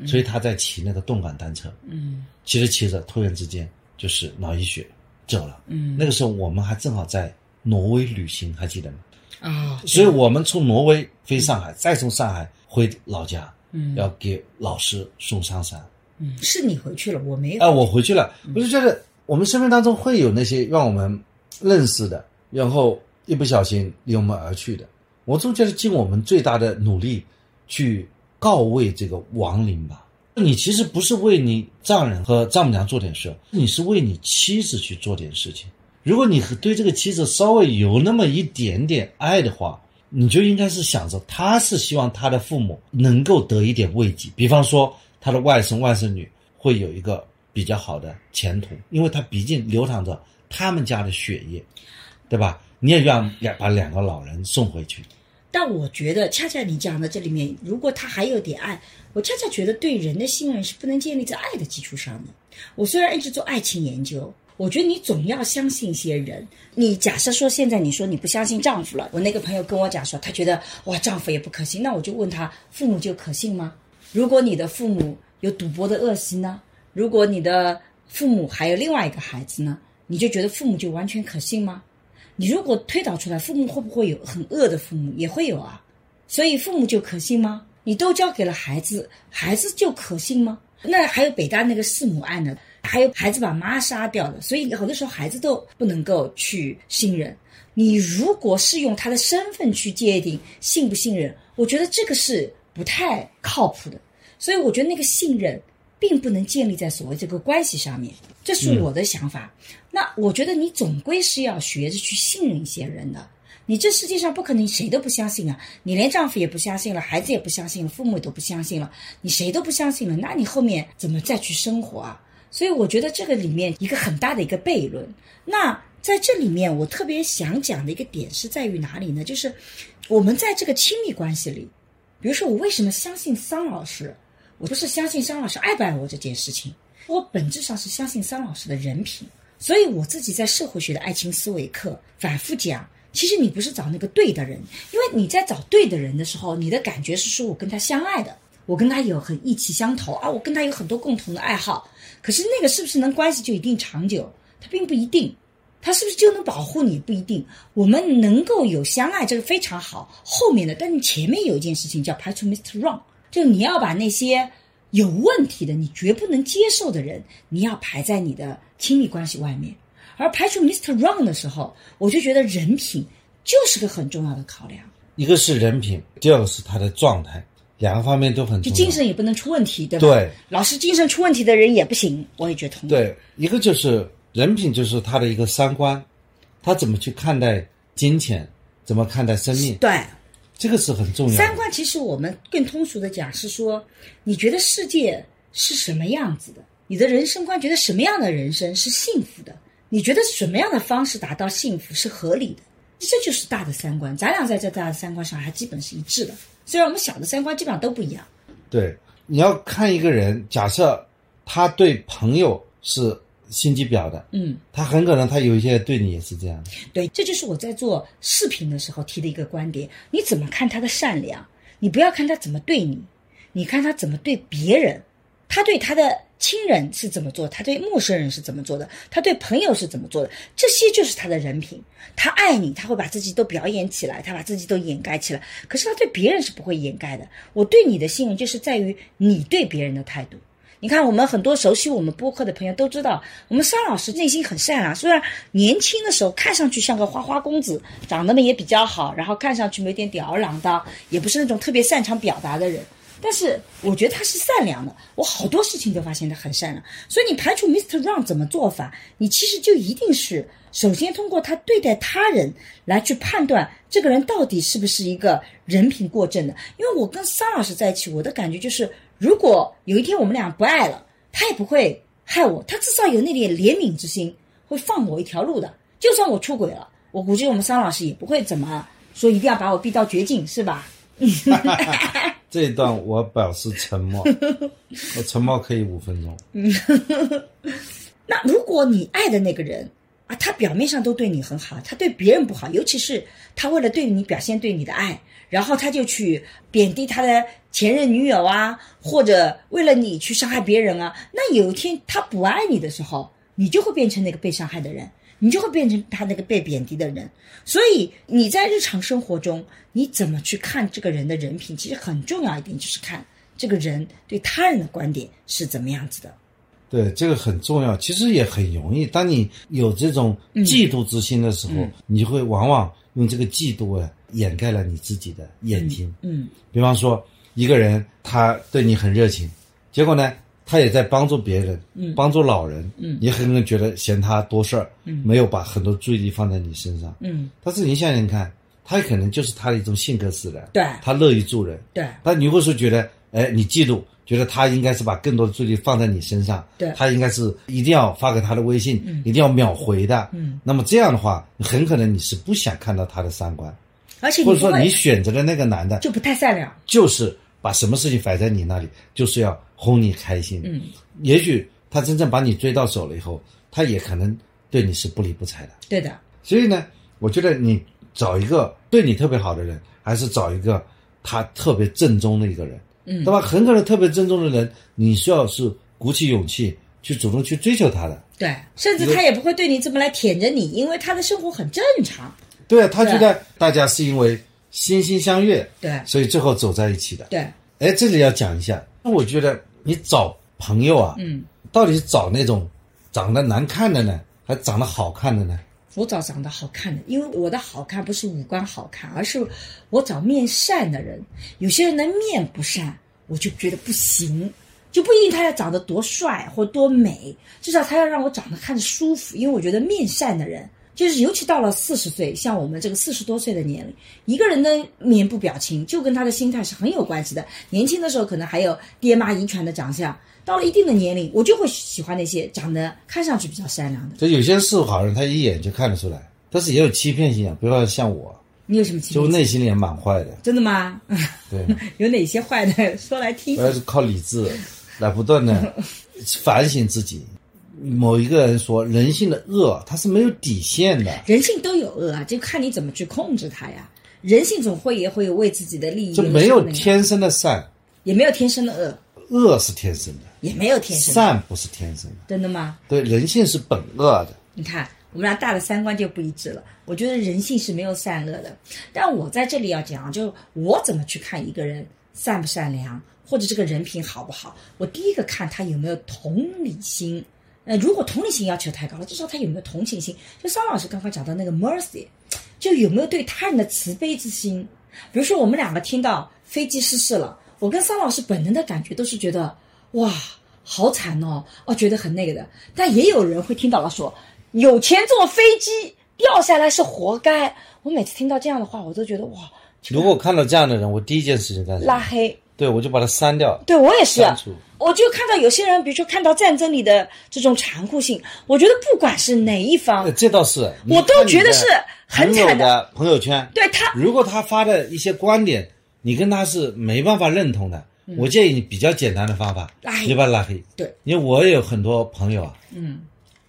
所以他在骑那个动感单车。嗯骑着骑着，突然之间就是脑溢血走了。嗯那个时候我们还正好在挪威旅行，还记得吗？啊，所以我们从挪威飞上海，再从上海回老家，嗯要给老师送上山。嗯，是你回去了，我没有。啊，我回去了，我就觉得我们生命当中会有那些让我们认识的，然后一不小心离我们而去的。我总觉得尽我们最大的努力去告慰这个亡灵吧。你其实不是为你丈人和丈母娘做点事，你是为你妻子去做点事情。如果你对这个妻子稍微有那么一点点爱的话，你就应该是想着他是希望他的父母能够得一点慰藉，比方说他的外甥外甥女会有一个比较好的前途，因为他毕竟流淌着他们家的血液，对吧？你也让两把两个老人送回去，但我觉得，恰恰你讲的这里面，如果他还有点爱，我恰恰觉得对人的信任是不能建立在爱的基础上的。我虽然一直做爱情研究，我觉得你总要相信一些人。你假设说现在你说你不相信丈夫了，我那个朋友跟我讲说，他觉得哇丈夫也不可信，那我就问他，父母就可信吗？如果你的父母有赌博的恶习呢？如果你的父母还有另外一个孩子呢？你就觉得父母就完全可信吗？你如果推导出来，父母会不会有很恶的父母？也会有啊。所以父母就可信吗？你都交给了孩子，孩子就可信吗？那还有北大那个弑母案呢，还有孩子把妈杀掉的，所以好多时候孩子都不能够去信任。你如果是用他的身份去界定信不信任，我觉得这个是不太靠谱的。所以我觉得那个信任并不能建立在所谓这个关系上面，这是我的想法。那我觉得你总归是要学着去信任一些人的。你这世界上不可能谁都不相信啊！你连丈夫也不相信了，孩子也不相信了，父母都不相信了，你谁都不相信了，那你后面怎么再去生活啊？所以我觉得这个里面一个很大的一个悖论。那在这里面，我特别想讲的一个点是在于哪里呢？就是我们在这个亲密关系里，比如说我为什么相信桑老师？我不是相信桑老师爱不爱我这件事情，我本质上是相信桑老师的人品。所以我自己在社会学的爱情思维课反复讲，其实你不是找那个对的人，因为你在找对的人的时候，你的感觉是说我跟他相爱的，我跟他有很意气相投啊，我跟他有很多共同的爱好。可是那个是不是能关系就一定长久？他并不一定。他是不是就能保护你？不一定。我们能够有相爱，这个非常好。后面的，但是前面有一件事情叫排除 Mr. Wrong，就你要把那些有问题的、你绝不能接受的人，你要排在你的亲密关系外面。而排除 Mr. Wrong 的时候，我就觉得人品就是个很重要的考量。一个是人品，第二个是他的状态，两个方面都很就重要。精神也不能出问题，对吧？对，老师精神出问题的人也不行，我也觉得同意。对，一个就是人品，就是他的一个三观，他怎么去看待金钱，怎么看待生命，对，这个是很重要的。三观其实我们更通俗的讲是说，你觉得世界是什么样子的？你的人生观觉得什么样的人生是幸福的？你觉得什么样的方式达到幸福是合理的？这就是大的三观。咱俩在这大的三观上还基本是一致的，虽然我们小的三观基本上都不一样。对，你要看一个人，假设他对朋友是心机婊的，嗯，他很可能他有一些对你也是这样的。对，这就是我在做视频的时候提的一个观点。你怎么看他的善良？你不要看他怎么对你，你看他怎么对别人，他对他的亲人是怎么做，他对陌生人是怎么做的，他对朋友是怎么做的，这些就是他的人品。他爱你，他会把自己都表演起来，他把自己都掩盖起来。可是他对别人是不会掩盖的。我对你的信任就是在于你对别人的态度。你看，我们很多熟悉我们播客的朋友都知道，我们桑老师内心很善良。虽然年轻的时候看上去像个花花公子，长得呢也比较好，然后看上去有点吊儿郎当，也不是那种特别擅长表达的人。但是我觉得他是善良的，我好多事情都发现他很善良。所以你排除 Mr. Run 怎么做法，你其实就一定是首先通过他对待他人来去判断这个人到底是不是一个人品过正的。因为我跟桑老师在一起，我的感觉就是。如果有一天我们俩不爱了，他也不会害我，他至少有那点怜悯之心，会放我一条路的。就算我出轨了，我估计我们桑老师也不会怎么说，一定要把我逼到绝境，是吧？这一段我表示沉默，我沉默可以五分钟。(laughs) 那如果你爱的那个人啊，他表面上都对你很好，他对别人不好，尤其是他为了对你表现对你的爱。然后他就去贬低他的前任女友啊，或者为了你去伤害别人啊。那有一天他不爱你的时候，你就会变成那个被伤害的人，你就会变成他那个被贬低的人。所以你在日常生活中，你怎么去看这个人的人品，其实很重要一点，就是看这个人对他人的观点是怎么样子的。对，这个很重要，其实也很容易。当你有这种嫉妒之心的时候，你会往往用这个嫉妒啊。掩盖了你自己的眼睛。嗯，比方说一个人他对你很热情，结果呢，他也在帮助别人，嗯，帮助老人，嗯，你可能觉得嫌他多事儿，嗯，没有把很多注意力放在你身上，嗯，但是你想想看，他可能就是他的一种性格使然，对，他乐于助人，对，但你会说觉得，哎，你嫉妒。觉得他应该是把更多的注意力放在你身上，对，他应该是一定要发给他的微信，一定要秒回的，嗯，那么这样的话，很可能你是不想看到他的三观。而且或者说你选择的那个男的就不太善良，就是把什么事情摆在你那里，就是要哄你开心。嗯，也许他真正把你追到手了以后，他也可能对你是不理不睬的。对的。所以呢，我觉得你找一个对你特别好的人，还是找一个他特别正宗的一个人。嗯，对吧？很可能特别尊重的人，你需要是鼓起勇气去主动去追求他的。对，甚至他也不会对你这么来舔着你，因为他的生活很正常。对啊，他觉得大家是因为心心相悦，对，所以最后走在一起的。对，哎，这里要讲一下，那我觉得你找朋友啊，嗯，到底是找那种长得难看的呢，还长得好看的呢？我找长得好看的，因为我的好看不是五官好看，而是我找面善的人。有些人的面不善，我就觉得不行，就不一定他要长得多帅或多美，至少他要让我长得看着舒服。因为我觉得面善的人。就是尤其到了四十岁，像我们这个四十多岁的年龄，一个人的面部表情就跟他的心态是很有关系的。年轻的时候可能还有爹妈遗传的长相，到了一定的年龄，我就会喜欢那些长得看上去比较善良的。就有些是好人，他一眼就看得出来，但是也有欺骗性啊。比如说像我，你有什么欺骗？就内心里也蛮坏的。真的吗？对。有哪些坏的？说来听。我要是靠理智来不断的反省自己。某一个人说，人性的恶它是没有底线的。人性都有恶啊，就看你怎么去控制它呀。人性总会也会有为自己的利益。就没有天生的善，也没有天生的恶。恶是天生的，也没有天生。善不是天生的，真的吗？对，人性是本恶的。你看，我们俩大的三观就不一致了。我觉得人性是没有善恶的。但我在这里要讲，就我怎么去看一个人善不善良，或者这个人品好不好？我第一个看他有没有同理心。呃，如果同理心要求太高了，至少他有没有同情心？就桑老师刚刚讲到那个 mercy，就有没有对他人的慈悲之心？比如说我们两个听到飞机失事了，我跟桑老师本能的感觉都是觉得哇，好惨哦，哦，觉得很那个的。但也有人会听到了说，有钱坐飞机掉下来是活该。我每次听到这样的话，我都觉得哇。如果看到这样的人，我第一件事情干什么？拉黑。对，我就把他删掉。对我也是，我就看到有些人，比如说看到战争里的这种残酷性，我觉得不管是哪一方，这倒是，我都觉得是很惨的。朋友圈，对他，如果他发的一些观点，你跟他是没办法认同的，我建议你比较简单的方法，你把他拉黑。对，因为我也有很多朋友啊，嗯，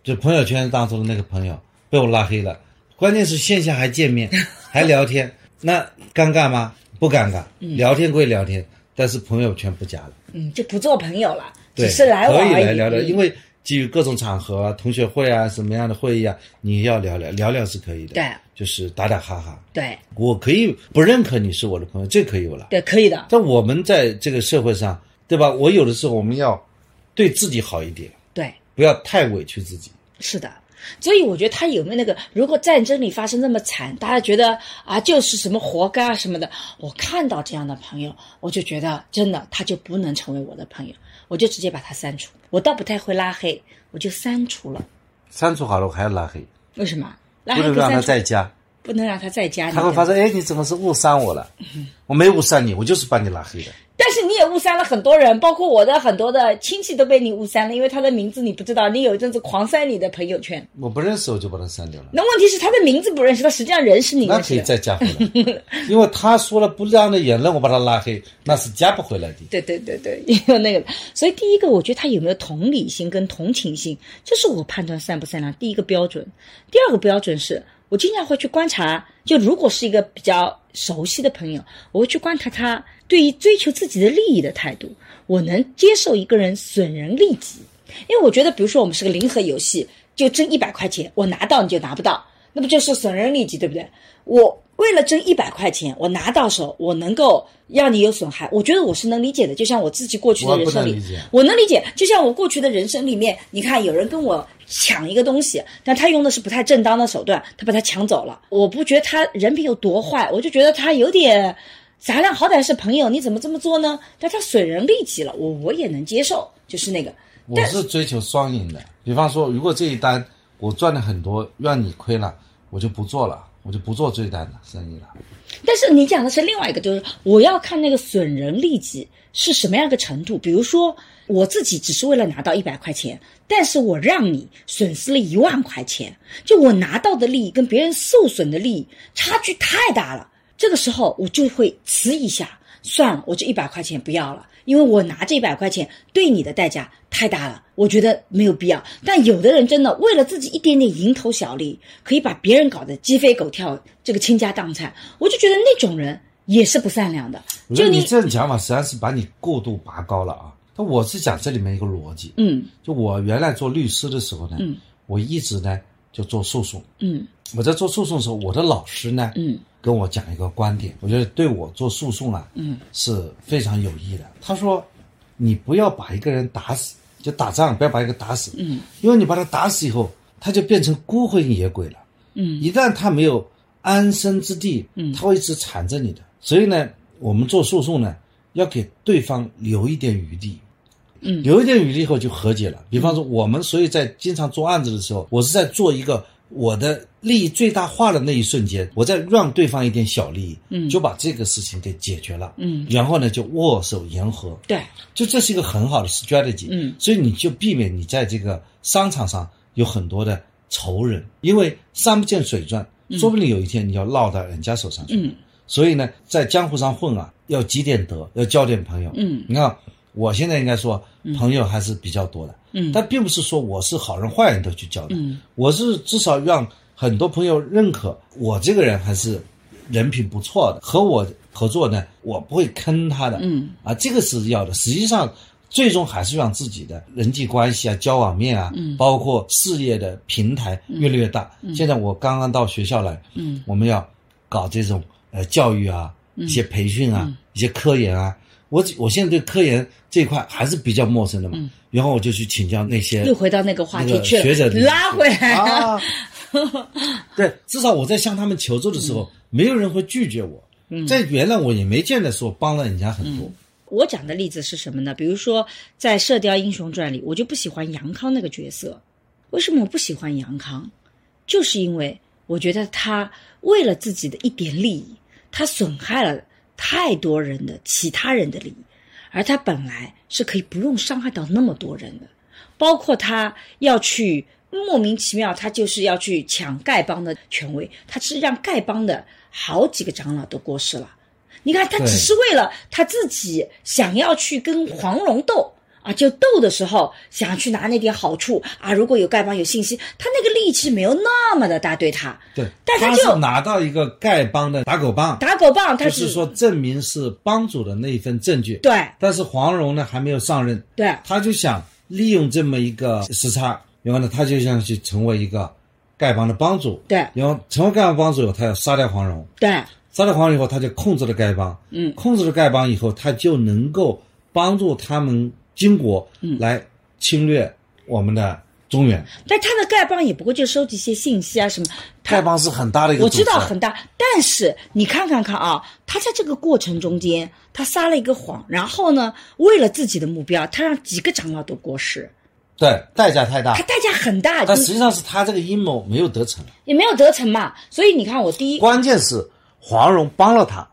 就朋友圈当中的那个朋友被我拉黑了，关键是线下还见面，(laughs) 还聊天，那尴尬吗？不尴尬，聊天归聊天，但是朋友圈不加了。嗯，就不做朋友了，只是来往而已。可以来聊聊，嗯因为基于各种场合啊、同学会啊、什么样的会议啊，你要聊聊，聊聊是可以的。对，就是打打哈哈。对我可以不认可你是我的朋友，这可以有了。对，可以的，但我们在这个社会上，对吧？我有的时候我们要对自己好一点，对。不要太委屈自己。是的，所以我觉得他有没有那个，如果战争里发生那么惨，大家觉得啊，就是什么活该啊什么的，我看到这样的朋友，我就觉得真的他就不能成为我的朋友，我就直接把他删除。我倒不太会拉黑，我就删除了。删除好了，我还要拉黑，为什么？拉不能让他再加。不能让他再加你。他会发现，哎，你怎么是误删我了？我没误删你，我就是把你拉黑的。但是你也误删了很多人，包括我的很多的亲戚都被你误删了，因为他的名字你不知道，你有一阵子狂删你的朋友圈。我不认识，我就把他删掉了。那问题是他的名字不认识，他实际上人是你那可以。再加回来，因为他说了不良的言论，我把他拉黑，那是加不回来的。对对对对，有那个，所以第一个，我觉得他有没有同理心跟同情心，这是我判断善不善良第一个标准。第二个标准是我经常会去观察，就如果是一个比较熟悉的朋友，我会去观察他对于追求自己的利益的态度。我能接受一个人损人利己，因为我觉得，比如说我们是个零和游戏，就挣一百块钱，我拿到你就拿不到，那不就是损人利己，对不对？我为了挣一百块钱，我拿到手，我能够让你有损害，我觉得我是能理解的。就像我自己过去的人生里我能理解。就像我过去的人生里面，你看有人跟我抢一个东西，但他用的是不太正当的手段，他把它抢走了。我不觉得他人品有多坏，我就觉得他有点。咱俩好歹是朋友，你怎么这么做呢？但他损人利己了，我我也能接受，就是那个，我是追求双赢的。比方说，如果这一单我赚了很多，让你亏了，我就不做了，我就不做这一单的生意了。但是你讲的是另外一个，就是我要看那个损人利己是什么样一个程度。比如说，我自己只是为了拿到一百块钱，但是我让你损失了一万块钱，就我拿到的利益跟别人受损的利益差距太大了。这个时候我就会迟一下，算了，我这一百块钱不要了，因为我拿这一百块钱对你的代价太大了，我觉得没有必要。但有的人真的为了自己一点点蝇头小利，可以把别人搞得鸡飞狗跳，这个倾家荡产，我就觉得那种人也是不善良的。就你这种讲法实际上是把你过度拔高了啊。那我是讲这里面一个逻辑，嗯就我原来做律师的时候呢，嗯我一直呢就做诉讼。嗯我在做诉讼的时候，我的老师呢，嗯跟我讲一个观点，我觉得对我做诉讼啊，嗯是非常有益的。他说，你不要把一个人打死，就打仗不要把一个打死，嗯，因为你把他打死以后，他就变成孤魂野鬼了。嗯一旦他没有安身之地，嗯他会一直缠着你的。所以呢，我们做诉讼呢，要给对方留一点余地。嗯有一点余力以后就和解了。比方说，我们所以在经常做案子的时候，我是在做一个我的利益最大化的那一瞬间，我在让对方一点小利益，嗯就把这个事情给解决了。嗯，然后呢，就握手言和。对，就这是一个很好的 strategy，嗯，所以你就避免你在这个商场上有很多的仇人，因为山不见水转，说不定有一天你要落到人家手上去。嗯所以呢，在江湖上混啊，要积点德，要交点朋友。嗯你看，我现在应该说朋友还是比较多的，嗯。但并不是说我是好人坏人都去交的，嗯。我是至少让很多朋友认可我这个人还是人品不错的，和我合作呢，我不会坑他的。嗯。啊，这个是要的。实际上，最终还是让自己的人际关系啊、交往面啊，嗯。包括事业的平台越来越大。现在我刚刚到学校来，嗯。我们要搞这种呃教育啊、一些培训啊、嗯。一些科研啊。我我现在对科研这一块还是比较陌生的嘛，然后我就去请教那些嗯又回到那个话题那个去了，学者拉回来。啊。(laughs) 对，至少我在向他们求助的时候，没有人会拒绝我。在原来我也没见得说帮了人家很多。我讲的例子是什么呢？比如说在《射雕英雄传》里，我就不喜欢杨康那个角色。为什么我不喜欢杨康？就是因为我觉得他为了自己的一点利益，他损害了太多人的其他人的利益，而他本来是可以不用伤害到那么多人的，包括他要去莫名其妙，他就是要去抢丐帮的权威，他是让丐帮的好几个长老都过世了。你看，他只是为了他自己想要去跟黄蓉斗啊，就斗的时候想去拿那点好处啊。如果有丐帮有信息，他那个力气没有那么的大，对他。对，但他就拿到一个丐帮的打狗棒，打狗棒，他是说证明是帮主的那一份证据。对，但是黄蓉呢还没有上任，对，他就想利用这么一个时差，然后呢，他就想去成为一个丐帮的帮主。对，然后成为丐帮帮主以后，他要杀掉黄蓉。对，杀掉黄蓉以后，他就控制了丐帮。嗯，控制了丐帮以后，他就能够帮助他们。金国来侵略我们的中原，但他的丐帮也不过就收集一些信息啊什么。丐帮是很大的一个，我知道很大，但是你看看看啊，他在这个过程中间，他撒了一个谎，然后呢，为了自己的目标，他让几个长老都过世，对，代价太大，他代价很大。但实际上是他这个阴谋没有得逞，也没有得逞嘛。所以你看，我第一，关键是黄蓉帮了他，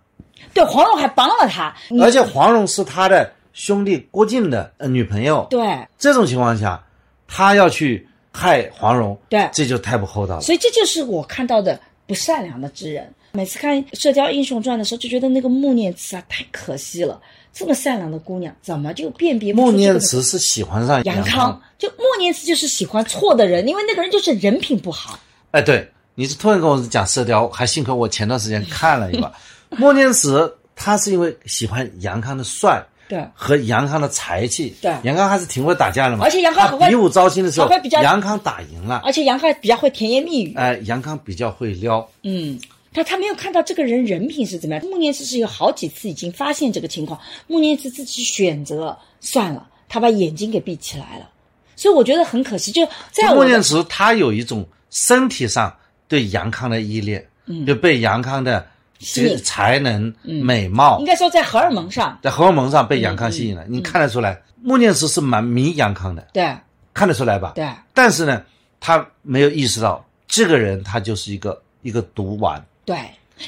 对，黄蓉还帮了他，而且黄蓉是他的。兄弟郭靖的呃女朋友，对这种情况下，他要去害黄蓉，对，这就太不厚道了。所以这就是我看到的不善良的之人。每次看《射雕英雄传》的时候，就觉得那个穆念慈啊，太可惜了。这么善良的姑娘，怎么就辨别不出？穆念慈是喜欢上杨康，就穆念慈就是喜欢错的人，因为那个人就是人品不好。哎，对，你是突然跟我讲射雕，还幸亏我前段时间看了一把。(laughs) 穆念慈他是因为喜欢杨康的帅。对，和杨康的才气，对，杨康还是挺会打架的嘛。而且杨康比武招亲的时候，比较杨康打赢了。而且杨康比较会甜言蜜语。哎，杨康比较会撩。嗯，他他没有看到这个人人品是怎么样。穆念慈是有好几次已经发现这个情况，穆念慈自己选择算了，他把眼睛给闭起来了。所以我觉得很可惜。就在穆念慈，他有一种身体上对杨康的依恋，嗯，就被杨康的。这个才能、美貌，应该说在荷尔蒙上，在荷尔蒙上被杨康吸引了。你看得出来，穆念慈是蛮迷杨康的，对，看得出来吧？对。但是呢，他没有意识到这个人他就是一个一个毒丸。对，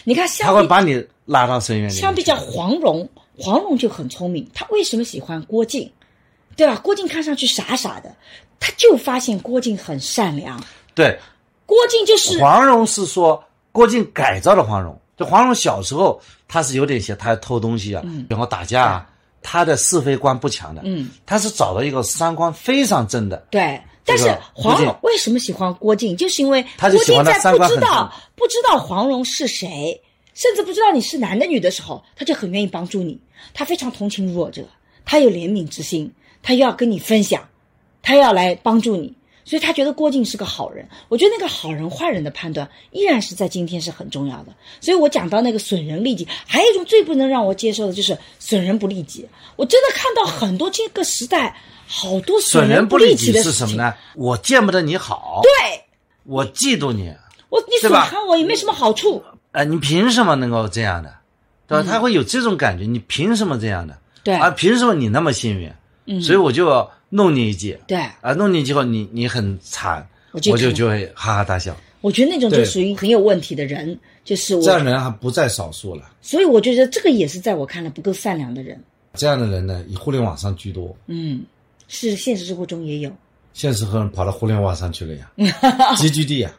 你看，他会把你拉到深渊里。相比较黄蓉，黄蓉就很聪明。她为什么喜欢郭靖？对吧？郭靖看上去傻傻的，他就发现郭靖很善良。对，郭靖就是黄蓉是说郭靖改造了黄蓉。这黄蓉小时候，他是有点些，他偷东西啊，然后打架啊，他的是非观不强的。嗯，他是找到一个三观非常正的。对，但是黄蓉为什么喜欢郭靖？就是因为郭靖在不知道不知道黄蓉是谁，甚至不知道你是男的女的时候，他就很愿意帮助你。他非常同情弱者，他有怜悯之心，他要跟你分享，他要来帮助你。所以他觉得郭靖是个好人，我觉得那个好人坏人的判断依然是在今天是很重要的。所以我讲到那个损人利己，还有一种最不能让我接受的就是损人不利己。我真的看到很多这个时代好多损人不利己的是什么呢？我见不得你好，对，我嫉妒你，我你损害我也没什么好处。哎，你凭什么能够这样的？对吧？他会有这种感觉，你凭什么这样的？对，啊，凭什么你那么幸运？嗯，所以我就。要。弄你一记，对啊，弄你一记后，你你很惨，我就就会哈哈大笑。我觉得那种就属于很有问题的人，就是这样的人还不在少数了。所以我觉得这个也是在我看来不够善良的人。这样的人呢，以互联网上居多。嗯，是现实生活中也有。现实和跑到互联网上去了呀，(laughs) 集聚地呀。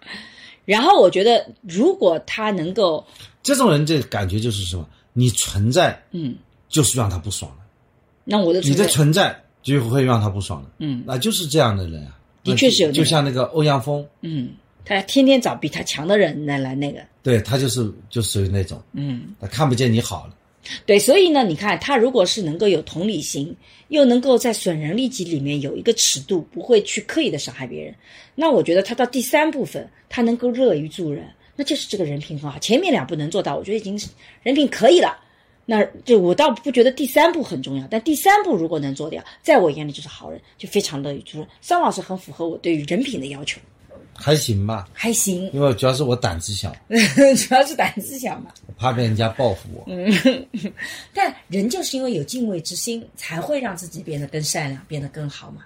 然后我觉得，如果他能够，这种人这感觉就是什么？你存在，嗯，就是让他不爽了。那我的你的存在。就会让他不爽的，嗯，那就是这样的人啊，的确是有，就像那个欧阳锋，嗯，他天天找比他强的人来来那个，对他就是就属于那种，嗯，他看不见你好了，对，所以呢，你看他如果是能够有同理心，又能够在损人利己里面有一个尺度，不会去刻意的伤害别人，那我觉得他到第三部分，他能够乐于助人，那就是这个人品很好。前面两步能做到，我觉得已经是人品可以了。那就我倒不觉得第三步很重要，但第三步如果能做掉，在我眼里就是好人，就非常乐于助人。桑老师很符合我对于人品的要求，还行吧，还行，因为主要是我胆子小，(laughs) 主要是胆子小嘛，怕被人家报复我。嗯，(laughs) 但人就是因为有敬畏之心，才会让自己变得更善良，变得更好嘛。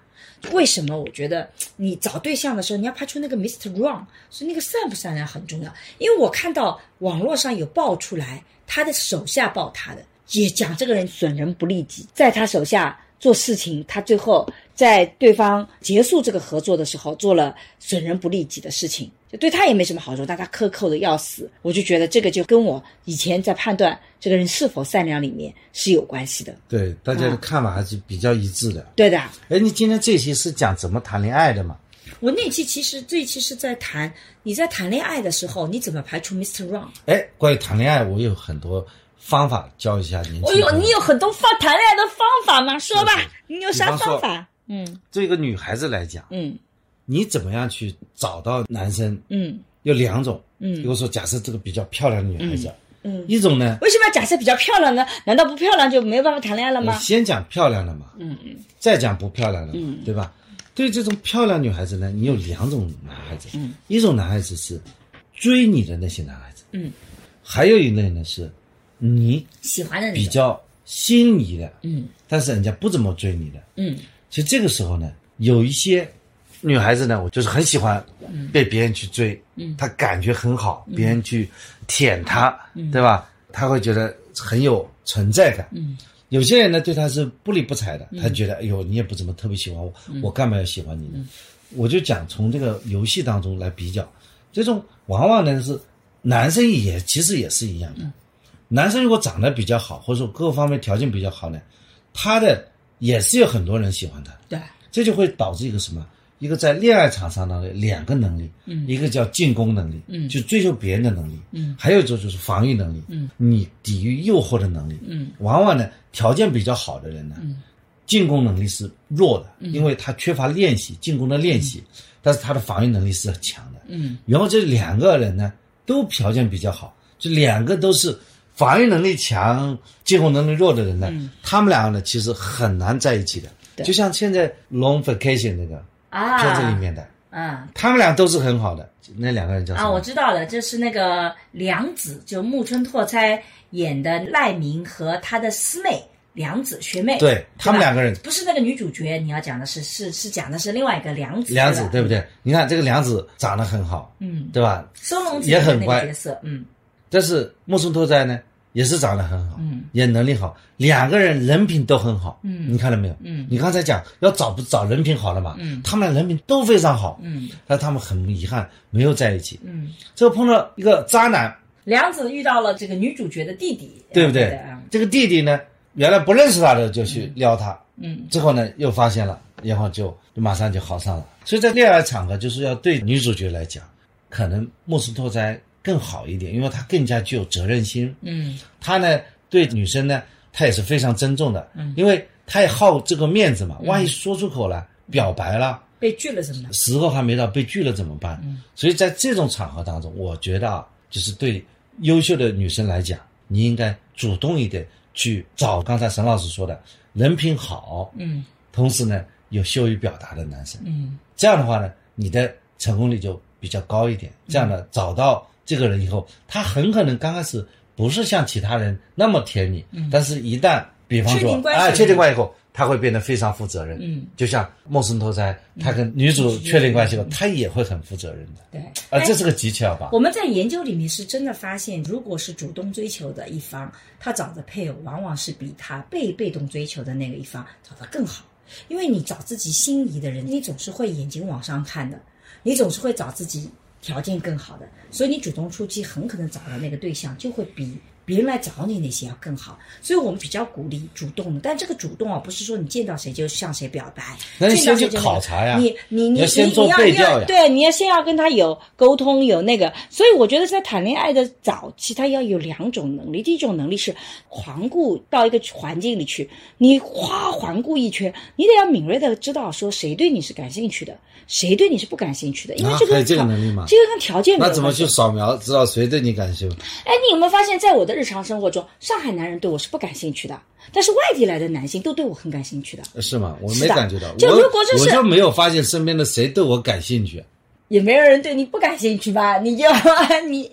为什么？我觉得你找对象的时候，你要拍出那个 Mr. Wrong，所以那个善不善良很重要。因为我看到网络上有爆出来。他的手下爆他的，也讲这个人损人不利己，在他手下做事情，他最后在对方结束这个合作的时候做了损人不利己的事情，就对他也没什么好处，但他克扣的要死，我就觉得这个就跟我以前在判断这个人是否善良里面是有关系的。对，大家的看法还是比较一致的。对的，哎，你今天这期是讲怎么谈恋爱的嘛？我那期其实这一期是在谈你在谈恋爱的时候你怎么排除 Mr. Wrong。哎，关于谈恋爱，我有很多方法教一下您。我有，你有很多方谈恋爱的方法吗？说吧，你有啥方法？嗯，对一个女孩子来讲，嗯。你怎么样去找到男生？嗯，有两种。嗯，比如说，假设这个比较漂亮的女孩子，嗯，一种呢？为什么要假设比较漂亮呢？难道不漂亮就没有办法谈恋爱了吗？先讲漂亮的嘛，嗯嗯，再讲不漂亮的，嗯，对吧？对这种漂亮女孩子呢，你有两种男孩子，嗯，一种男孩子是追你的那些男孩子，嗯，还有一类呢是你喜欢的比较心仪的，嗯，但是人家不怎么追你的，嗯，其实这个时候呢，有一些。女孩子呢，我就是很喜欢被别人去追，嗯，她感觉很好，别人去舔她，对吧？她会觉得很有存在感。嗯，有些人呢对她是不理不睬的，她觉得哎呦你也不怎么特别喜欢我，我干嘛要喜欢你呢？我就讲从这个游戏当中来比较，这种往往呢是男生也其实也是一样的，男生如果长得比较好，或者说各个方面条件比较好呢，他的也是有很多人喜欢他，对，这就会导致一个什么？一个在恋爱场上的两个能力，嗯，一个叫进攻能力，嗯，就追求别人的能力，嗯，还有一种就是防御能力，嗯，你抵御诱惑的能力，嗯，往往呢条件比较好的人呢，嗯，进攻能力是弱的，因为他缺乏练习进攻的练习，但是他的防御能力是很强的，嗯，然后这两个人呢都条件比较好，这两个都是防御能力强、进攻能力弱的人呢，他们两个呢其实很难在一起的，就像现在《Long Vacation》那个。啊，片子里面的，嗯，他们俩都是很好的，那两个人叫什么？啊，我知道了，就是那个梁子，就木村拓哉演的赖明和他的师妹梁子学妹，对他们两个人。不是那个女主角，你要讲的是是是讲的是另外一个梁子，梁子对不对？你看这个梁子长得很好，嗯，对吧？收拢也很乖。角色，嗯，但是木村拓哉呢？也是长得很好，嗯，也能力好，两个人人品都很好，嗯，你看到没有？嗯，你刚才讲要找不找人品好的嘛，嗯，他们俩人品都非常好，嗯，但他们很遗憾没有在一起，嗯，最后碰到一个渣男，梁子遇到了这个女主角的弟弟，对不对？这个弟弟呢，原来不认识他的就去撩他，嗯，之后呢又发现了，然后就就马上就好上了。所以在恋爱场合，就是要对女主角来讲，可能木村拓哉更好一点，因为他更加具有责任心，嗯，他呢。对女生呢，他也是非常尊重的，嗯，因为他也好这个面子嘛，万一说出口了，表白了，被拒了怎么办？时候还没到，被拒了怎么办？嗯，所以在这种场合当中，我觉得啊，就是对优秀的女生来讲，你应该主动一点去找刚才沈老师说的人品好，嗯，同时呢有羞于表达的男生，嗯，这样的话呢，你的成功率就比较高一点。这样呢，找到这个人以后，他很可能刚开始。不是像其他人那么甜蜜，但是一旦比方说啊确定关系以后，他会变得非常负责任。嗯，就像莫森托哉，他跟女主确定关系后，他也会很负责任的。对，啊，这是个技巧吧？我们在研究里面是真的发现，如果是主动追求的一方，他找的配偶往往是比他被被动追求的那个一方找的更好，因为你找自己心仪的人，你总是会眼睛往上看的，你总是会找自己。条件更好的，所以你主动出击，很可能找到那个对象就会比别人来找你那些要更好。所以我们比较鼓励主动的，但这个主动啊，不是说你见到谁就向谁表白，那你先去考察呀，你你你要先做背调呀，对，你要先要跟他有沟通，有那个。所以我觉得在谈恋爱的早期，他要有两种能力，第一种能力是环顾到一个环境里去，你哗环顾一圈，你得要敏锐的知道说谁对你是感兴趣的。谁对你是不感兴趣的？因为这个这个能力嘛？这个跟条件那怎么去扫描知道谁对你感兴趣？哎，你有没有发现，在我的日常生活中，上海男人对我是不感兴趣的，但是外地来的男性都对我很感兴趣的。是吗？我没感觉到。就如果就是我就没有发现身边的谁对我感兴趣，也没有人对你不感兴趣吧？你就 (laughs) 你，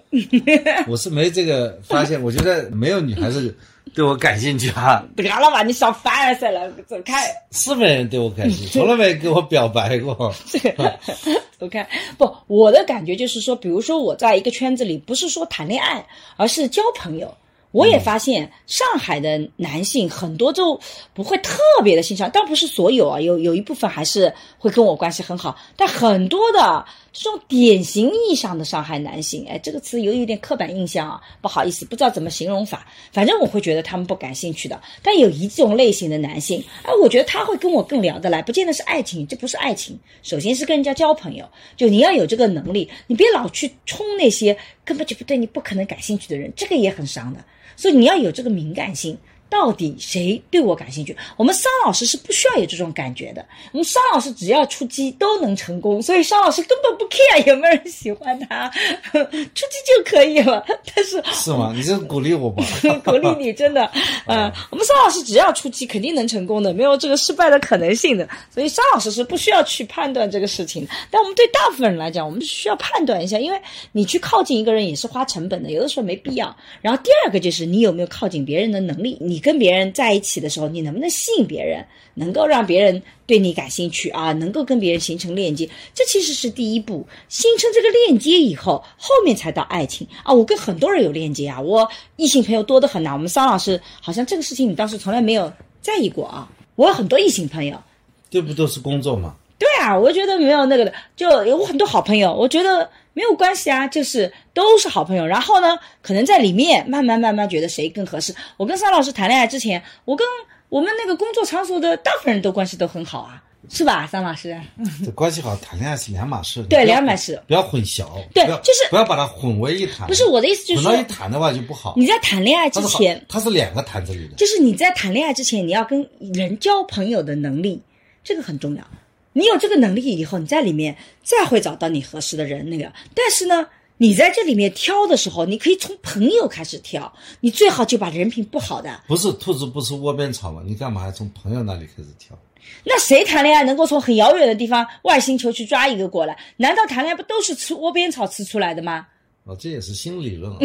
我是没这个发现。我觉得没有女孩子。对我感兴趣啊！(laughs) 得了吧，你想凡尔赛了，走开！是没人对我感兴趣，(laughs) 从来没给我表白过。(laughs) 走开！不，我的感觉就是说，比如说我在一个圈子里，不是说谈恋爱，而是交朋友。我也发现上海的男性很多就不会特别的欣赏，但不是所有啊，有有一部分还是会跟我关系很好，但很多的这种典型意义上的伤害男性，哎，这个词有有点刻板印象啊，不好意思，不知道怎么形容法，反正我会觉得他们不感兴趣的。但有一种类型的男性，哎，我觉得他会跟我更聊得来，不见得是爱情，这不是爱情，首先是跟人家交朋友，就你要有这个能力，你别老去冲那些根本就不对你不可能感兴趣的人，这个也很伤的。所以你要有这个敏感性，到底谁对我感兴趣？我们商老师是不需要有这种感觉的。我们商老师只要出击都能成功，所以商老师根本不 care 有没有人喜欢他，出击就可以了。但是是吗？你这鼓励我吧？(laughs) 鼓励你，真的。(laughs) 嗯，我们商老师只要出击，肯定能成功的，没有这个失败的可能性的。所以商老师是不需要去判断这个事情。但我们对大部分人来讲，我们需要判断一下，因为你去靠近一个人也是花成本的，有的时候没必要。然后第二个就是你有没有靠近别人的能力？你跟别人在一起的时候，你能不能吸引别人，能够让别人对你感兴趣啊？能够跟别人形成链接，这其实是第一步。形成这个链接以后，后面才到爱情啊。我跟很多人有链接啊，我异性朋友多得很呐。我们桑老师好像这个事情你当时从来没有在意过啊。我有很多异性朋友，这不都是工作吗？对啊，我觉得没有那个的，就有很多好朋友，我觉得没有关系啊，就是都是好朋友。然后呢，可能在里面慢慢慢慢觉得谁更合适。我跟桑老师谈恋爱之前，我跟我们那个工作场所的大部分人都关系都很好啊，是吧，桑老师？这关系好，谈恋爱是两码事。对，两码事。不要混淆。对就是不要把它混为一谈。不是我的意思，就是混到一谈的话就不好。你在谈恋爱之前，它是两个坛子里的。就是你在谈恋爱之前，你要跟人交朋友的能力，这个很重要。你有这个能力以后，你在里面再会找到你合适的人。那个，但是呢，你在这里面挑的时候，你可以从朋友开始挑，你最好就把人品不好的。不是兔子不吃窝边草嘛？你干嘛还从朋友那里开始挑？那谁谈恋爱能够从很遥远的地方外星球去抓一个过来？难道谈恋爱不都是吃窝边草吃出来的吗？哦，这也是新理论啊。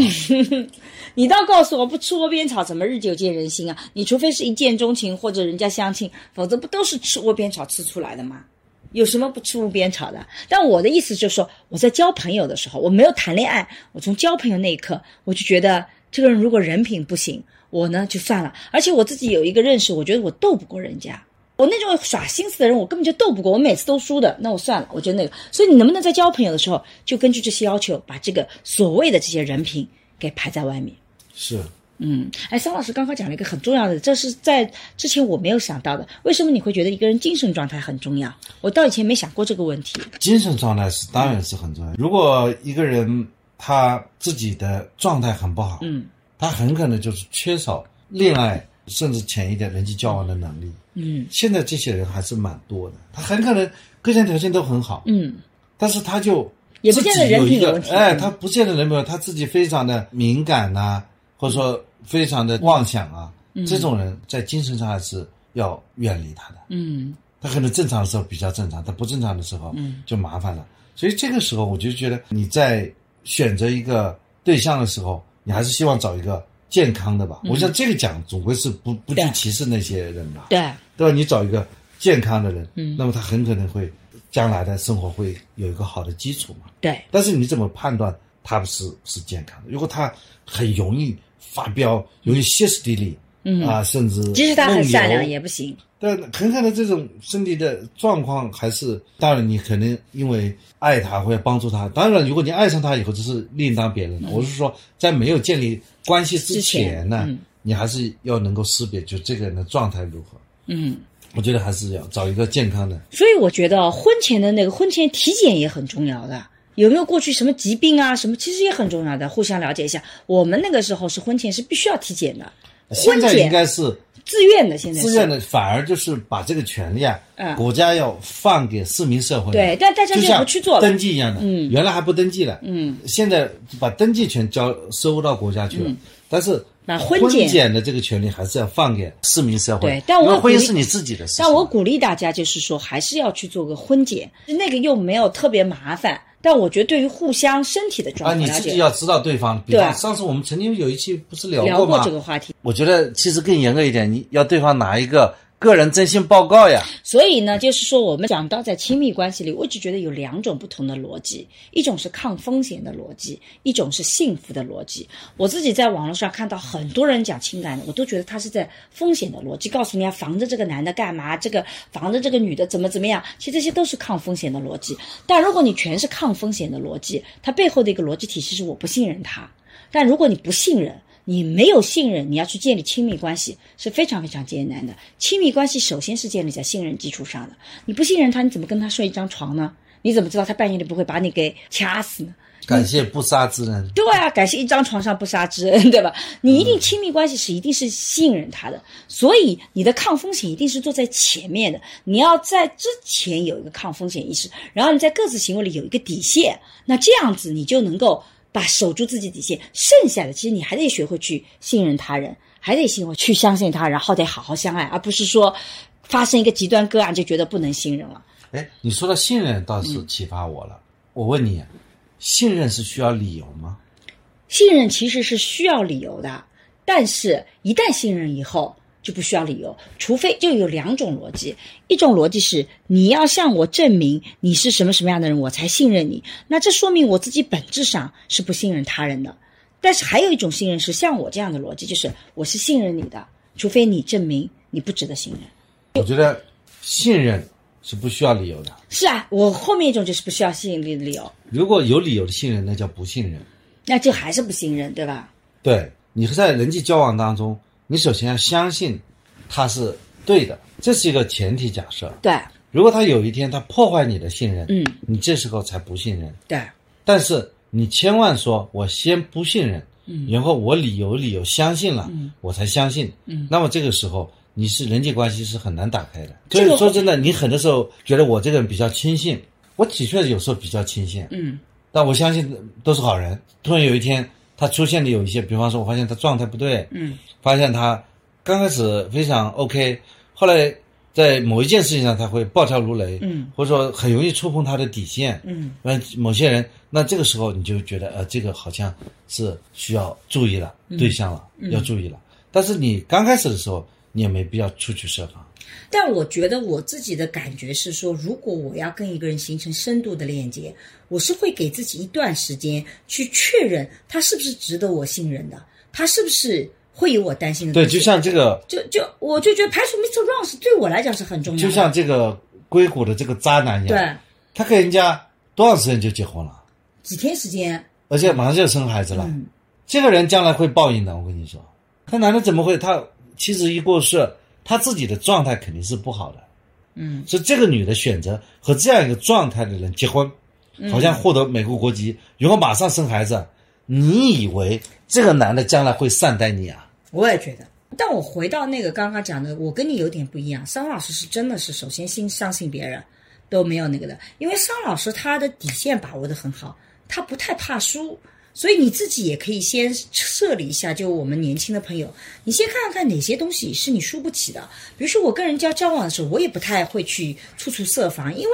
(laughs) 你倒告诉我，不吃窝边草怎么日久见人心啊？你除非是一见钟情或者人家相亲，否则不都是吃窝边草吃出来的吗？有什么不吃窝边草的？但我的意思就是说，我在交朋友的时候，我没有谈恋爱，我从交朋友那一刻，我就觉得这个人如果人品不行，我呢就算了。而且我自己有一个认识，我觉得我斗不过人家。我那种耍心思的人，我根本就斗不过，我每次都输的，那我算了，我就那个。所以你能不能在交朋友的时候，就根据这些要求，把这个所谓的这些人品给排在外面？是，嗯，哎，桑老师刚刚讲了一个很重要的，这是在之前我没有想到的。为什么你会觉得一个人精神状态很重要？我到以前没想过这个问题。精神状态是当然是很重要。如果一个人他自己的状态很不好，嗯他很可能就是缺少恋爱，甚至浅一点人际交往的能力。嗯现在这些人还是蛮多的，他很可能各项条件都很好，嗯但是他就也不见得人品有问题哎，嗯他不见得人品他自己非常的敏感呐、或者说非常的妄想啊，这种人在精神上还是要远离他的。嗯他可能正常的时候比较正常，他不正常的时候就麻烦了。所以这个时候，我就觉得你在选择一个对象的时候，你还是希望找一个健康的吧。我想这个讲总归是不不去歧视那些人吧，对，对吧？你找一个健康的人，嗯那么他很可能会将来的生活会有一个好的基础嘛。对，但是你怎么判断他不是是健康的？如果他很容易发飙，容易歇斯底里，嗯啊，甚至即使他很善良也不行。但很可能这种身体的状况还是，当然你可能因为爱他或者帮助他，当然如果你爱上他以后，这是另当别论了。我是说，在没有建立关系之前呢，前嗯你还是要能够识别，就这个人的状态如何。嗯，我觉得还是要找一个健康的。所以我觉得婚前的那个婚前体检也很重要的。有没有过去什么疾病啊？什么其实也很重要的，互相了解一下。我们那个时候是婚前是必须要体检的，现在婚检应该是自愿的，现在是自愿的，反而就是把这个权利啊，嗯国家要放给市民社会。对但大家就不去做了登记一样的，嗯原来还不登记了，嗯，现在把登记权交收到国家去了，但是把婚婚检的这个权利还是要放给市民社会。对但我婚姻是你自己的事情。但我鼓励大家，就是说还是要去做个婚检，那个又没有特别麻烦。但我觉得对于互相身体的啊，状况了解，你自己要知道对方。比方对上次我们曾经有一期不是聊聊过吗？这个话题。我觉得其实更严格一点，你要对方拿一个个人征信报告呀。所以呢，就是说我们讲到在亲密关系里，我只觉得有两种不同的逻辑，一种是抗风险的逻辑，一种是幸福的逻辑。我自己在网络上看到很多人讲情感的，我都觉得他是在风险的逻辑，告诉你要防着这个男的干嘛，这个防着这个女的怎么怎么样。其实这些都是抗风险的逻辑。但如果你全是抗风险的逻辑，它背后的一个逻辑体系是我不信任他。但如果你不信任，你没有信任，你要去建立亲密关系是非常非常艰难的。亲密关系首先是建立在信任基础上的。你不信任他，你怎么跟他睡一张床呢？你怎么知道他半夜里不会把你给掐死呢？感谢不杀之恩。对啊，感谢一张床上不杀之恩，(laughs) 对吧？你一定亲密关系是一定是信任他的，所以你的抗风险一定是坐在前面的。你要在之前有一个抗风险意识，然后你在各自行为里有一个底线，那这样子你就能够。把守住自己底线，剩下的其实你还得学会去信任他人，还得学会去相信他，然后得好好相爱，而不是说发生一个极端个案就觉得不能信任了。哎，你说到信任倒是启发我了。我问你，信任是需要理由吗？信任其实是需要理由的，但是一旦信任以后。就不需要理由，除非就有两种逻辑，一种逻辑是你要向我证明你是什么什么样的人，我才信任你。那这说明我自己本质上是不信任他人的。但是还有一种信任是像我这样的逻辑，就是我是信任你的，除非你证明你不值得信任。我觉得信任是不需要理由的。是啊，我后面一种就是不需要吸引力的理由。如果有理由的信任，那叫不信任。那就还是不信任，对吧？对，你在人际交往当中。你首先要相信，他是对的，这是一个前提假设。对，如果他有一天他破坏你的信任，嗯，你这时候才不信任。对，但是你千万说，我先不信任，嗯，然后我理由理由相信了，嗯，我才相信，嗯，那么这个时候你是人际关系是很难打开的。所以说真的，你很多时候觉得我这个人比较轻信，我的确有时候比较轻信，嗯，但我相信都是好人。突然有一天。他出现的有一些，比方说，我发现他状态不对，嗯，发现他刚开始非常 OK，后来在某一件事情上他会暴跳如雷，嗯，或者说很容易触碰他的底线，嗯，那某些人，那这个时候你就觉得，呃，这个好像是需要注意了，对象了，要注意了。但是你刚开始的时候，你也没必要出去设防。但我觉得我自己的感觉是说，如果我要跟一个人形成深度的链接，我是会给自己一段时间去确认他是不是值得我信任的，他是不是会有我担心的。对，就像这个，就就我就觉得排除 Mr. Wrong 是对我来讲是很重要的。就像这个硅谷的这个渣男一样，对，他跟人家多长时间就结婚了？几天时间，而且马上就要生孩子了。这个人将来会报应的，我跟你说。他男的怎么会？他妻子一过世。他自己的状态肯定是不好的，嗯，所以这个女的选择和这样一个状态的人结婚，好像获得美国国籍，然后马上生孩子，你以为这个男的将来会善待你啊？我也觉得，但我回到那个刚刚讲的，我跟你有点不一样。桑老师是真的是首先信相信别人，都没有那个的，因为桑老师他的底线把握的很好，他不太怕输。所以你自己也可以先设立一下，就我们年轻的朋友，你先看看哪些东西是你输不起的。比如说我跟人家交往的时候，我也不太会去处处设防，因为。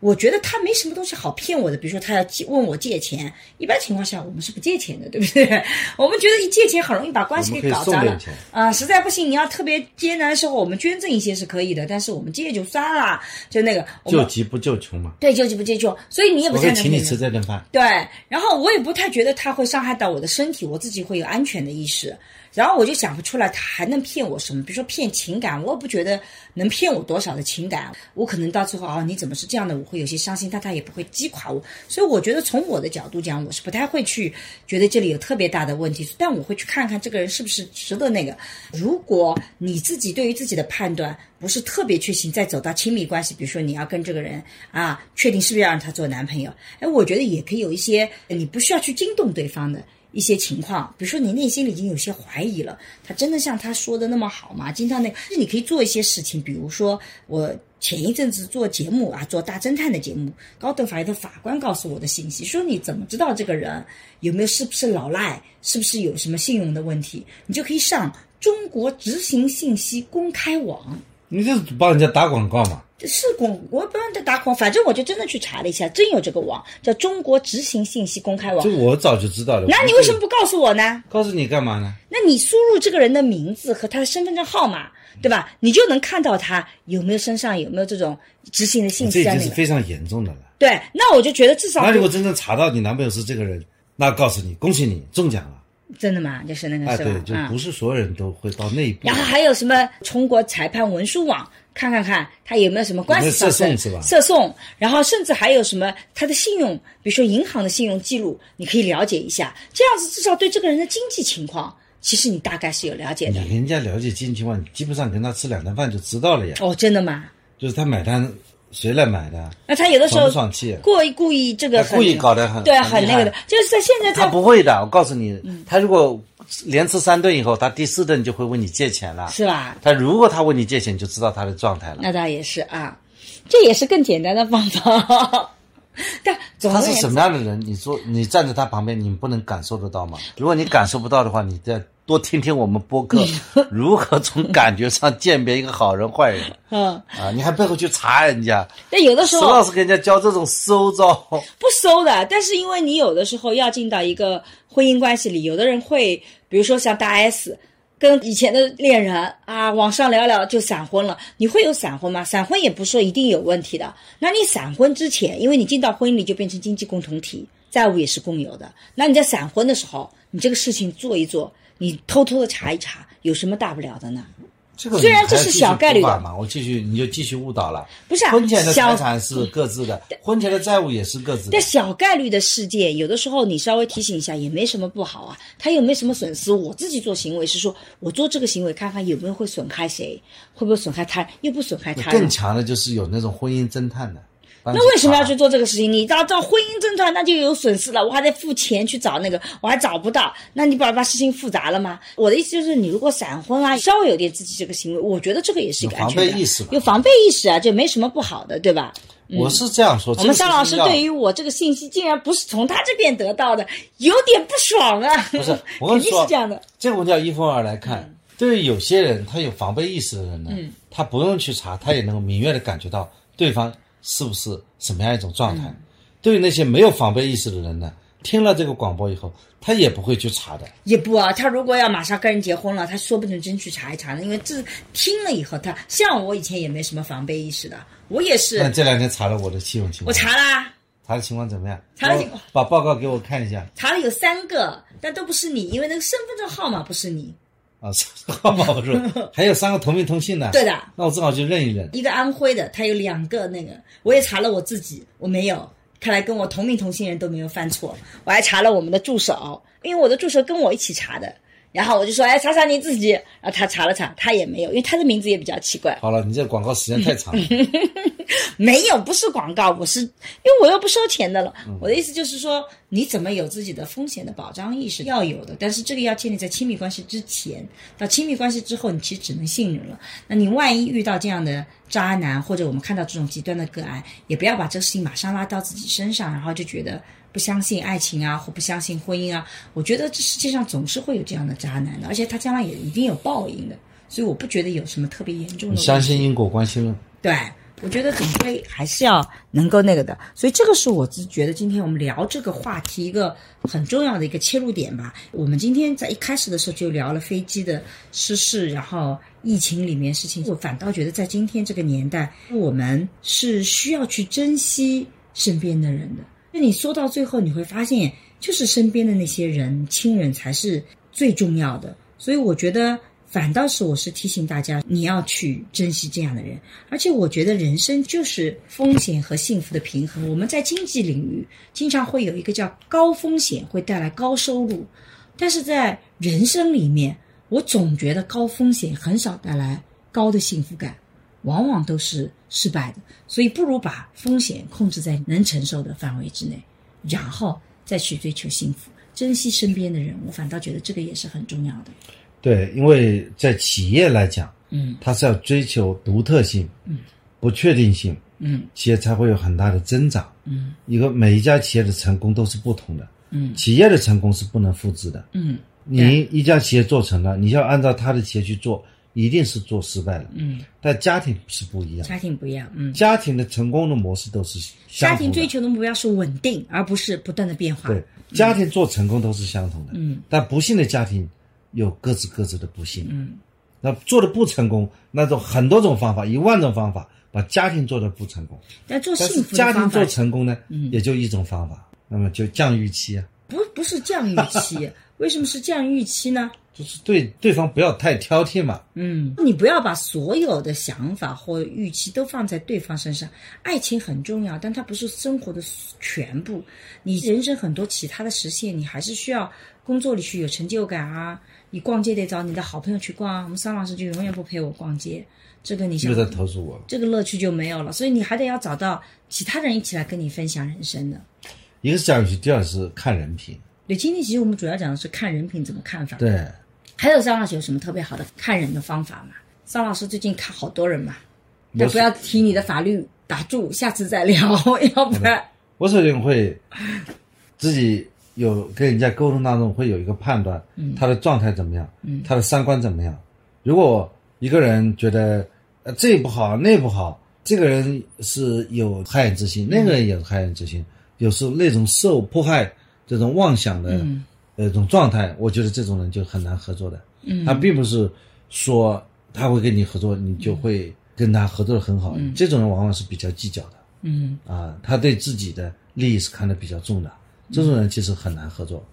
我觉得他没什么东西好骗我的，比如说他要借问我借钱，一般情况下我们是不借钱的，对不对？(laughs) 我们觉得一借钱很容易把关系给搞砸了啊！实在不行，你要特别艰难的时候，我们捐赠一些是可以的，但是我们借就算了，就那个救急不救穷嘛。对，救急不救穷，所以你也不太能请你吃这顿饭。对，然后我也不太觉得他会伤害到我的身体，我自己会有安全的意识。然后我就想不出来他还能骗我什么，比如说骗情感，我也不觉得能骗我多少的情感。我可能到最后哦，你怎么是这样的？我会有些伤心，但他也不会击垮我。所以我觉得从我的角度讲，我是不太会去觉得这里有特别大的问题。但我会去看看这个人是不是值得那个。如果你自己对于自己的判断不是特别确信，再走到亲密关系，比如说你要跟这个人啊，确定是不是要让他做男朋友？哎，我觉得也可以有一些，你不需要去惊动对方的。一些情况，比如说你内心里已经有些怀疑了，他真的像他说的那么好吗？经常那，那你可以做一些事情，比如说我前一阵子做节目啊，做大侦探的节目，高等法院的法官告诉我的信息，说你怎么知道这个人有没有是不是老赖，是不是有什么信用的问题？你就可以上中国执行信息公开网，你就帮人家打广告嘛。是广，我不让他打广，反正我就真的去查了一下，真有这个网，叫中国执行信息公开网这。我早就知道了。那你为什么不告诉我呢？告诉你干嘛呢？那你输入这个人的名字和他的身份证号码，对吧？你就能看到他有没有身上有没有这种执行的信息这已。经是非常严重的了。对，那我就觉得至少那如果真正查到你男朋友是这个人，那告诉你，恭喜你中奖了。真的吗？就是那个哎，是吧？对，就嗯不是所有人都会到那一步。然后还有什么中国裁判文书网，看看看他有没有什么官司涉讼是吧涉讼，然后甚至还有什么他的信用，比如说银行的信用记录，你可以了解一下。这样子至少对这个人的经济情况，其实你大概是有了解的你。人家了解经济情况，你基本上跟他吃两顿饭就知道了呀。哦，真的吗？就是他买单谁来买的，那他有的时候不爽气？故意故意这个故意搞得很对啊，很那个的，就是在现在他不会的，我告诉你，嗯他如果连吃三顿以后，他第四顿就会问你借钱了。是吧？他如果他问你借钱，你就知道他的状态了。那倒也是啊，这也是更简单的方法。(laughs) 但总他是什么样的人？你说你站在他旁边，你不能感受得到吗？如果你感受不到的话，你再多听听我们播客，(laughs) 如何从感觉上鉴别一个好人坏人 (laughs) 嗯，啊？你还背后去查人家，但有的时石候老师给人家教这种馊招，(laughs) 不收的，但是因为你有的时候要进到一个婚姻关系里，有的人会，比如说像大 S 跟以前的恋人啊，网上聊聊就闪婚了。你会有闪婚吗？闪婚也不是说一定有问题的。那你闪婚之前，因为你进到婚姻里就变成经济共同体，债务也是共有的。那你在闪婚的时候，你这个事情做一做，你偷偷的查一查，有什么大不了的呢？这个虽然这是小概率的嘛，我继续你就继续误导了。不是啊婚前的财产是各自的，婚前的债务也是各自的但。小概率的事件，有的时候你稍微提醒一下也没什么不好啊。他又没什么损失？我自己做行为是说，我做这个行为看看有没有会损害谁，会不会损害他，又不损害他人更。强的就是有那种婚姻侦探的。那为什么要去做这个事情？你到到婚姻侦探，那就有损失了，我还得付钱去找那个，我还找不到，那你把把事情复杂了吗？我的意思就是，你如果闪婚啊，稍微有点自己这个行为，我觉得这个也是一个安全防备意识吧有防备意识啊，就没什么不好的，对吧？我是这样说。我们沙老师对于于我这个信息竟然不是从他这边得到的，有点不爽啊！不是，(laughs) 我肯跟你说定是这样的。这个问题要一分为二来看。对于有些人，他有防备意识的人呢，嗯他不用去查，他也能够明确的感觉到对方是不是什么样一种状态。嗯对于那些没有防备意识的人呢，听了这个广播以后，他也不会去查的。也不啊，他如果要马上跟人结婚了，他说不定真去查一查呢。因为这听了以后，他像我以前也没什么防备意识的，我也是那，这两天查了我的信用情况，我查啦，查的情况怎么样？查了情况把报告给我看一下查了有三个，但都不是你，因为那个身份证号码不是你。啊，号码我说还有三个同名同姓的，对的，那我正好去认一认。一个安徽的，他有两个那个，我也查了我自己，我没有。看来跟我同名同姓人都没有犯错，我还查了我们的助手，因为我的助手跟我一起查的，然后我就说，哎，查查你自己，然后他查了查，他也没有，因为他的名字也比较奇怪，好了，你这广告时间太长了。(laughs) 没有，不是广告，我是因为我又不收钱的了。我的意思就是说，你怎么有自己的风险的保障意识要有的，但是这个要建立在亲密关系之前。到亲密关系之后，你其实只能信任了。那你万一遇到这样的渣男，或者我们看到这种极端的个案，也不要把这个事情马上拉到自己身上，然后就觉得不相信爱情啊，或不相信婚姻啊。我觉得这世界上总是会有这样的渣男的，而且他将来也一定有报应的。所以我不觉得有什么特别严重的你。相信因果关系论？对，我觉得总归还是要能够那个的，所以这个是我自觉得今天我们聊这个话题一个很重要的一个切入点吧。我们今天在一开始的时候就聊了飞机的失事，然后疫情里面事情，我反倒觉得在今天这个年代，我们是需要去珍惜身边的人的。你说到最后，你会发现，就是身边的那些人、亲人才是最重要的。所以我觉得。反倒是我是提醒大家，你要去珍惜这样的人，而且我觉得人生就是风险和幸福的平衡。我们在经济领域经常会有一个叫高风险会带来高收入，但是在人生里面，我总觉得高风险很少带来高的幸福感，往往都是失败的。所以不如把风险控制在能承受的范围之内，然后再去追求幸福，珍惜身边的人。我反倒觉得这个也是很重要的。对，因为在企业来讲，嗯它是要追求独特性，嗯，不确定性，嗯企业才会有很大的增长。嗯一个每一家企业的成功都是不同的，嗯企业的成功是不能复制的。嗯，你一家企业做成了，你要按照他的企业去做，一定是做失败了。嗯，但家庭是不一样，家庭不一样，嗯，家庭的成功的模式都是。家庭追求的目标是稳定，而不是不断的变化。对，家庭做成功都是相同的。嗯，但不幸的家庭有各自各自的不幸。嗯，那做的不成功，那种很多种方法，一万种方法把家庭做的不成功。但做幸福的方法家庭做成功呢，嗯也就一种方法，那么就降预期啊，不不是降预期，(laughs) 为什么是这样预期呢？就是对对方不要太挑剔嘛。嗯，你不要把所有的想法或预期都放在对方身上。爱情很重要，但它不是生活的全部。你人生很多其他的实现，你还是需要工作里去有成就感啊。你逛街得找你的好朋友去逛啊，我们桑老师就永远不陪我逛街，这个你想又在投诉我。这个乐趣就没有了。所以你还得要找到其他人一起来跟你分享人生的。一个是降预期，第二是看人品。对，今天其实我们主要讲的是看人品怎么看法。对，还有张老师有什么特别好的看人的方法吗？张老师最近看好多人嘛，我但不要提你的法律，打住，下次再聊，(laughs) 要不然我首先会自己有跟人家沟通当中会有一个判断，他的状态怎么样，他的三观怎么样。如果一个人觉得呃这不好那不好，这个人是有害人之心，那个人也是害人之心，有时候那种受迫害这种妄想的呃一种状态，我觉得这种人就很难合作的。嗯，他并不是说他会跟你合作，你就会跟他合作的很好。这种人往往是比较计较的。嗯。啊，他对自己的利益是看得比较重的，这种人其实很难合作。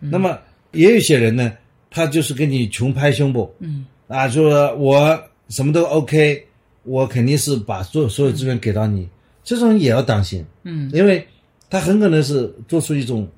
那么也有些人呢，他就是跟你穷拍胸脯，嗯。啊，说我什么都 OK，我肯定是把所所有资源给到你，这种人也要当心，嗯。因为他很可能是做出一种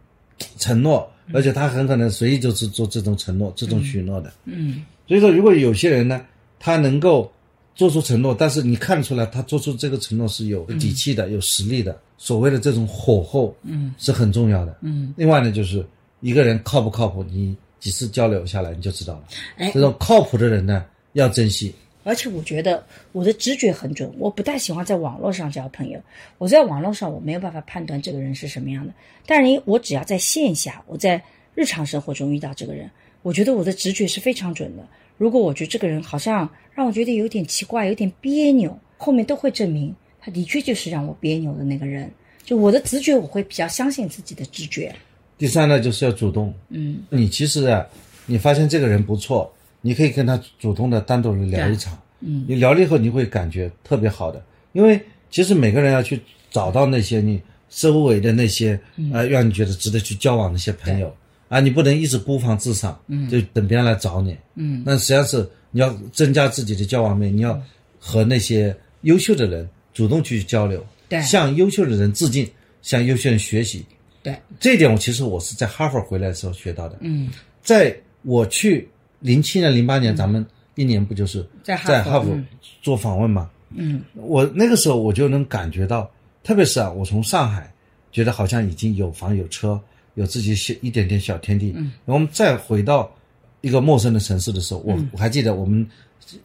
承诺，而且他很可能随意就是做这种承诺、这种许诺的。嗯所以说，如果有些人呢，他能够做出承诺，但是你看出来，他做出这个承诺是有底气的、有实力的。所谓的这种火候，嗯，是很重要的。嗯，另外呢，就是一个人靠不靠谱，你几次交流下来你就知道了。哎这种靠谱的人呢，要珍惜。而且我觉得我的直觉很准，我不太喜欢在网络上交朋友。我在网络上我没有办法判断这个人是什么样的，但是我只要在线下，我在日常生活中遇到这个人，我觉得我的直觉是非常准的。如果我觉得这个人好像让我觉得有点奇怪、有点别扭，后面都会证明他的确就是让我别扭的那个人。就我的直觉，我会比较相信自己的直觉。第三呢，就是要主动。嗯，你其实啊，你发现这个人不错，你可以跟他主动的单独的聊一场。嗯，你聊了以后，你会感觉特别好的，因为其实每个人要去找到那些你周围的那些、呃，让你觉得值得去交往的一些朋友啊，你不能一直孤芳自赏，嗯，就等别人来找你，嗯，那实际上是你要增加自己的交往面，你要和那些优秀的人主动去交流，对。向优秀的人致敬，向优秀人学习，对，这一点我其实我是在哈佛回来的时候学到的。嗯，在我去零七年、零八年，咱们一年不就是在哈佛。做访问嘛？嗯。我那个时候我就能感觉到，特别是啊，我从上海觉得好像已经有房有车，有自己小一点点小天地。嗯，然后我们再回到一个陌生的城市的时候，我我还记得我们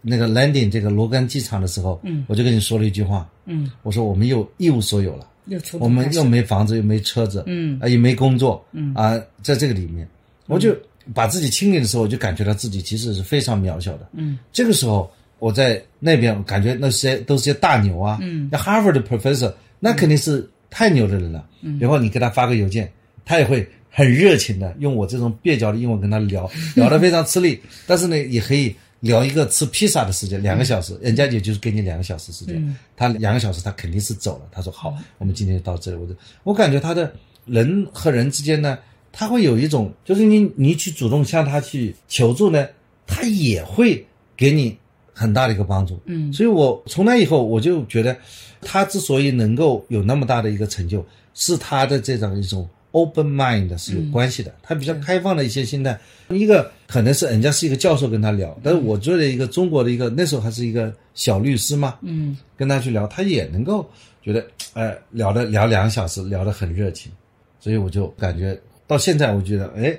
那个 landing 这个罗根机场的时候，嗯，我就跟你说了一句话，嗯，我说我们又一无所有了。又出我们又没房子，又没车子，嗯。啊，也没工作，嗯。啊，在这个里面，我就把自己清理的时候，我就感觉到自己其实是非常渺小的，嗯，这个时候我在那边感觉那些都是些大牛啊，嗯，那 Harvard 的 professor 那肯定是太牛的人了，嗯，然后你给他发个邮件，他也会很热情的用我这种蹩脚的英文跟他聊，(laughs) 聊得非常吃力，但是呢，也可以。聊一个吃披萨的时间，两个小时，人家也就是给你两个小时时间，他两个小时他肯定是走了。他说好，我们今天就到这里。我就我感觉他的人和人之间呢，他会有一种，就是你你去主动向他去求助呢，他也会给你很大的一个帮助。嗯。所以我从那以后我就觉得，他之所以能够有那么大的一个成就，是他的这种一种 open mind 是有关系的。他比较开放的一些心态，一个可能是人家是一个教授跟他聊，但是我作为一个中国的一个那时候还是一个小律师嘛，嗯。跟他去聊，他也能够觉得，呃，聊的聊两个小时，聊得很热情，所以我就感觉到现在，我觉得，哎，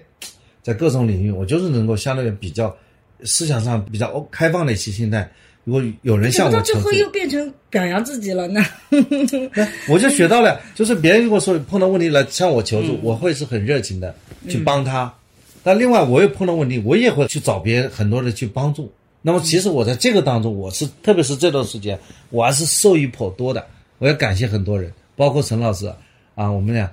在各种领域，我就是能够相对比较思想上比较开放的一些心态。如果有人向我求助，后又变成表扬自己了呢？(laughs) 我就学到了，就是别人如果说碰到问题来向我求助，我会是很热情的去帮他。但另外，我又碰到问题，我也会去找别人很多人去帮助，那么其实我在这个当中，我是特别是这段时间，我还是受益颇多的。我要感谢很多人，包括陈老师啊，我们俩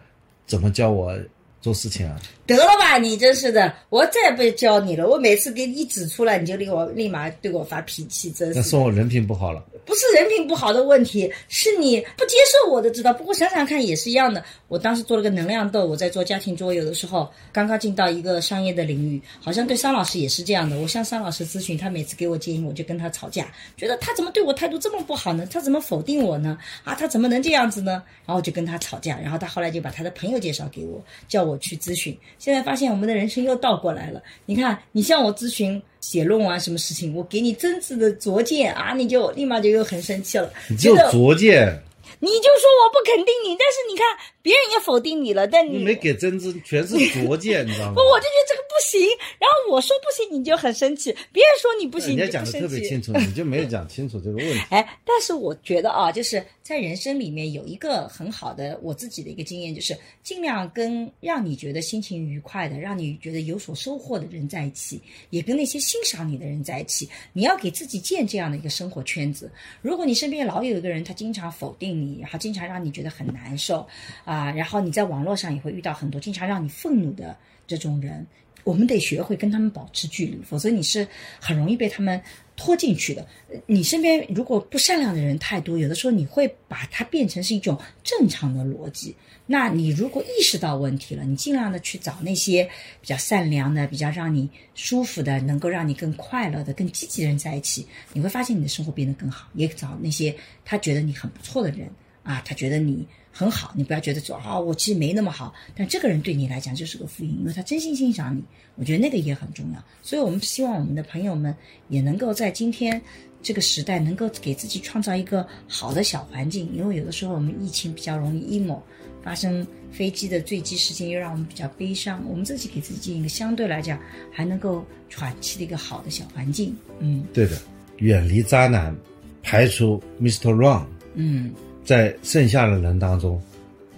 怎么教我做事情啊？得了吧，你真是的，我再也不教你了。我每次给你指出来，你就立我立马对我发脾气，真是。那说我人品不好了。不是人品不好的问题，是你不接受我的知道。不过想想看也是一样的。我当时做了个能量豆，我在做家庭桌游的时候，刚刚进到一个商业的领域，好像对桑老师也是这样的。我向桑老师咨询，他每次给我建议，我就跟他吵架，觉得他怎么对我态度这么不好呢？他怎么否定我呢？啊，他怎么能这样子呢？然后我就跟他吵架，然后他后来就把他的朋友介绍给我，叫我去咨询。现在发现我们的人生又倒过来了。你看，你向我咨询。写论文啊，什么事情？我给你真挚的拙见啊，你就立马就又很生气了。你就拙见。你就说我不肯定你，但是你看别人也否定你了，但你没给真知，全是拙见，(laughs) 你知道吗？不，我就觉得这个不行。然后我说不行，你就很生气；别人说你不行，人家讲的特别清楚，你就没有讲清楚这个问题。(laughs) 哎，但是我觉得啊，就是在人生里面有一个很好的我自己的一个经验，就是尽量跟让你觉得心情愉快的、让你觉得有所收获的人在一起，也跟那些欣赏你的人在一起。你要给自己建这样的一个生活圈子。如果你身边老有一个人，他经常否定你。然后经常让你觉得很难受，啊，啊然后你在网络上也会遇到很多经常让你愤怒的这种人，我们得学会跟他们保持距离，否则你是很容易被他们拖进去的。你身边如果不善良的人太多，有的时候你会把它变成是一种正常的逻辑。那你如果意识到问题了，你尽量的去找那些比较善良的、比较让你舒服的、能够让你更快乐的、更积极的人在一起，你会发现你的生活变得更好。也找那些他觉得你很不错的人。啊，他觉得你很好，你不要觉得说啊，我其实没那么好，但这个人对你来讲就是个福音，因为他真心欣赏你。我觉得那个也很重要，所以我们希望我们的朋友们也能够在今天这个时代，能够给自己创造一个好的小环境。因为有的时候我们疫情比较容易 emo，发生飞机的坠机事件又让我们比较悲伤，我们自己给自己建一个相对来讲还能够喘气的一个好的小环境。嗯，对的，远离渣男，排除 Mr. Wrong。嗯。在剩下的人当中，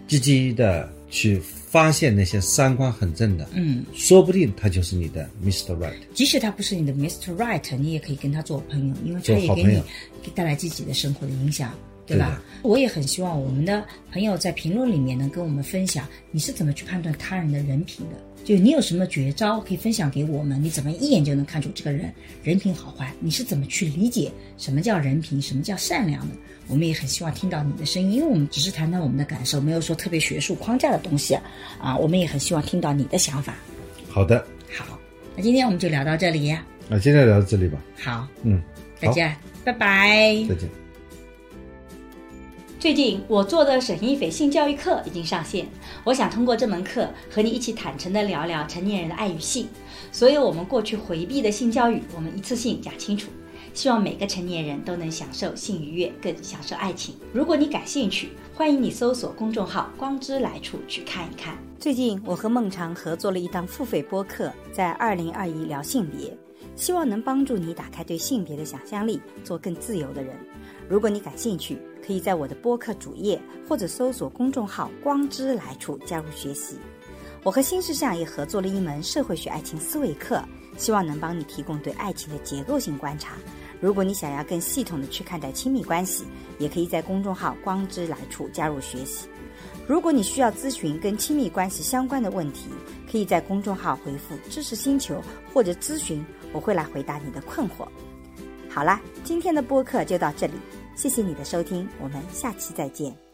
积极的去发现那些三观很正的，嗯，说不定他就是你的 Mr. Right。即使他不是你的 Mr. Right，你也可以跟他做朋友，因为他也给你带来积极的生活的影响，对吧？我也很希望我们的朋友在评论里面能跟我们分享，你是怎么去判断他人的人品的。就你有什么绝招可以分享给我们？你怎么一眼就能看出这个人人品好坏？你是怎么去理解什么叫人品，什么叫善良的？我们也很希望听到你的声音，因为我们只是谈谈我们的感受，没有说特别学术框架的东西啊。我们也很希望听到你的想法。好的，好，那今天我们就聊到这里。那今天聊到这里吧。好，嗯，再见，拜拜，再见。最近我做的沈一斐性教育课已经上线，我想通过这门课和你一起坦诚地聊聊成年人的爱与性，所有我们过去回避的性教育，我们一次性讲清楚。希望每个成年人都能享受性愉悦，更享受爱情。如果你感兴趣，欢迎你搜索公众号“光之来处”去看一看。最近我和孟尝合作了一档付费播客，在二零二一聊性别，希望能帮助你打开对性别的想象力，做更自由的人。如果你感兴趣，可以在我的播客主页或者搜索公众号“光之来处”加入学习。我和新世相也合作了一门社会学爱情思维课，希望能帮你提供对爱情的结构性观察。如果你想要更系统的去看待亲密关系，也可以在公众号“光之来处”加入学习。如果你需要咨询跟亲密关系相关的问题，可以在公众号回复“知识星球”或者咨询，我会来回答你的困惑。好啦，今天的播客就到这里。谢谢你的收听，我们下期再见。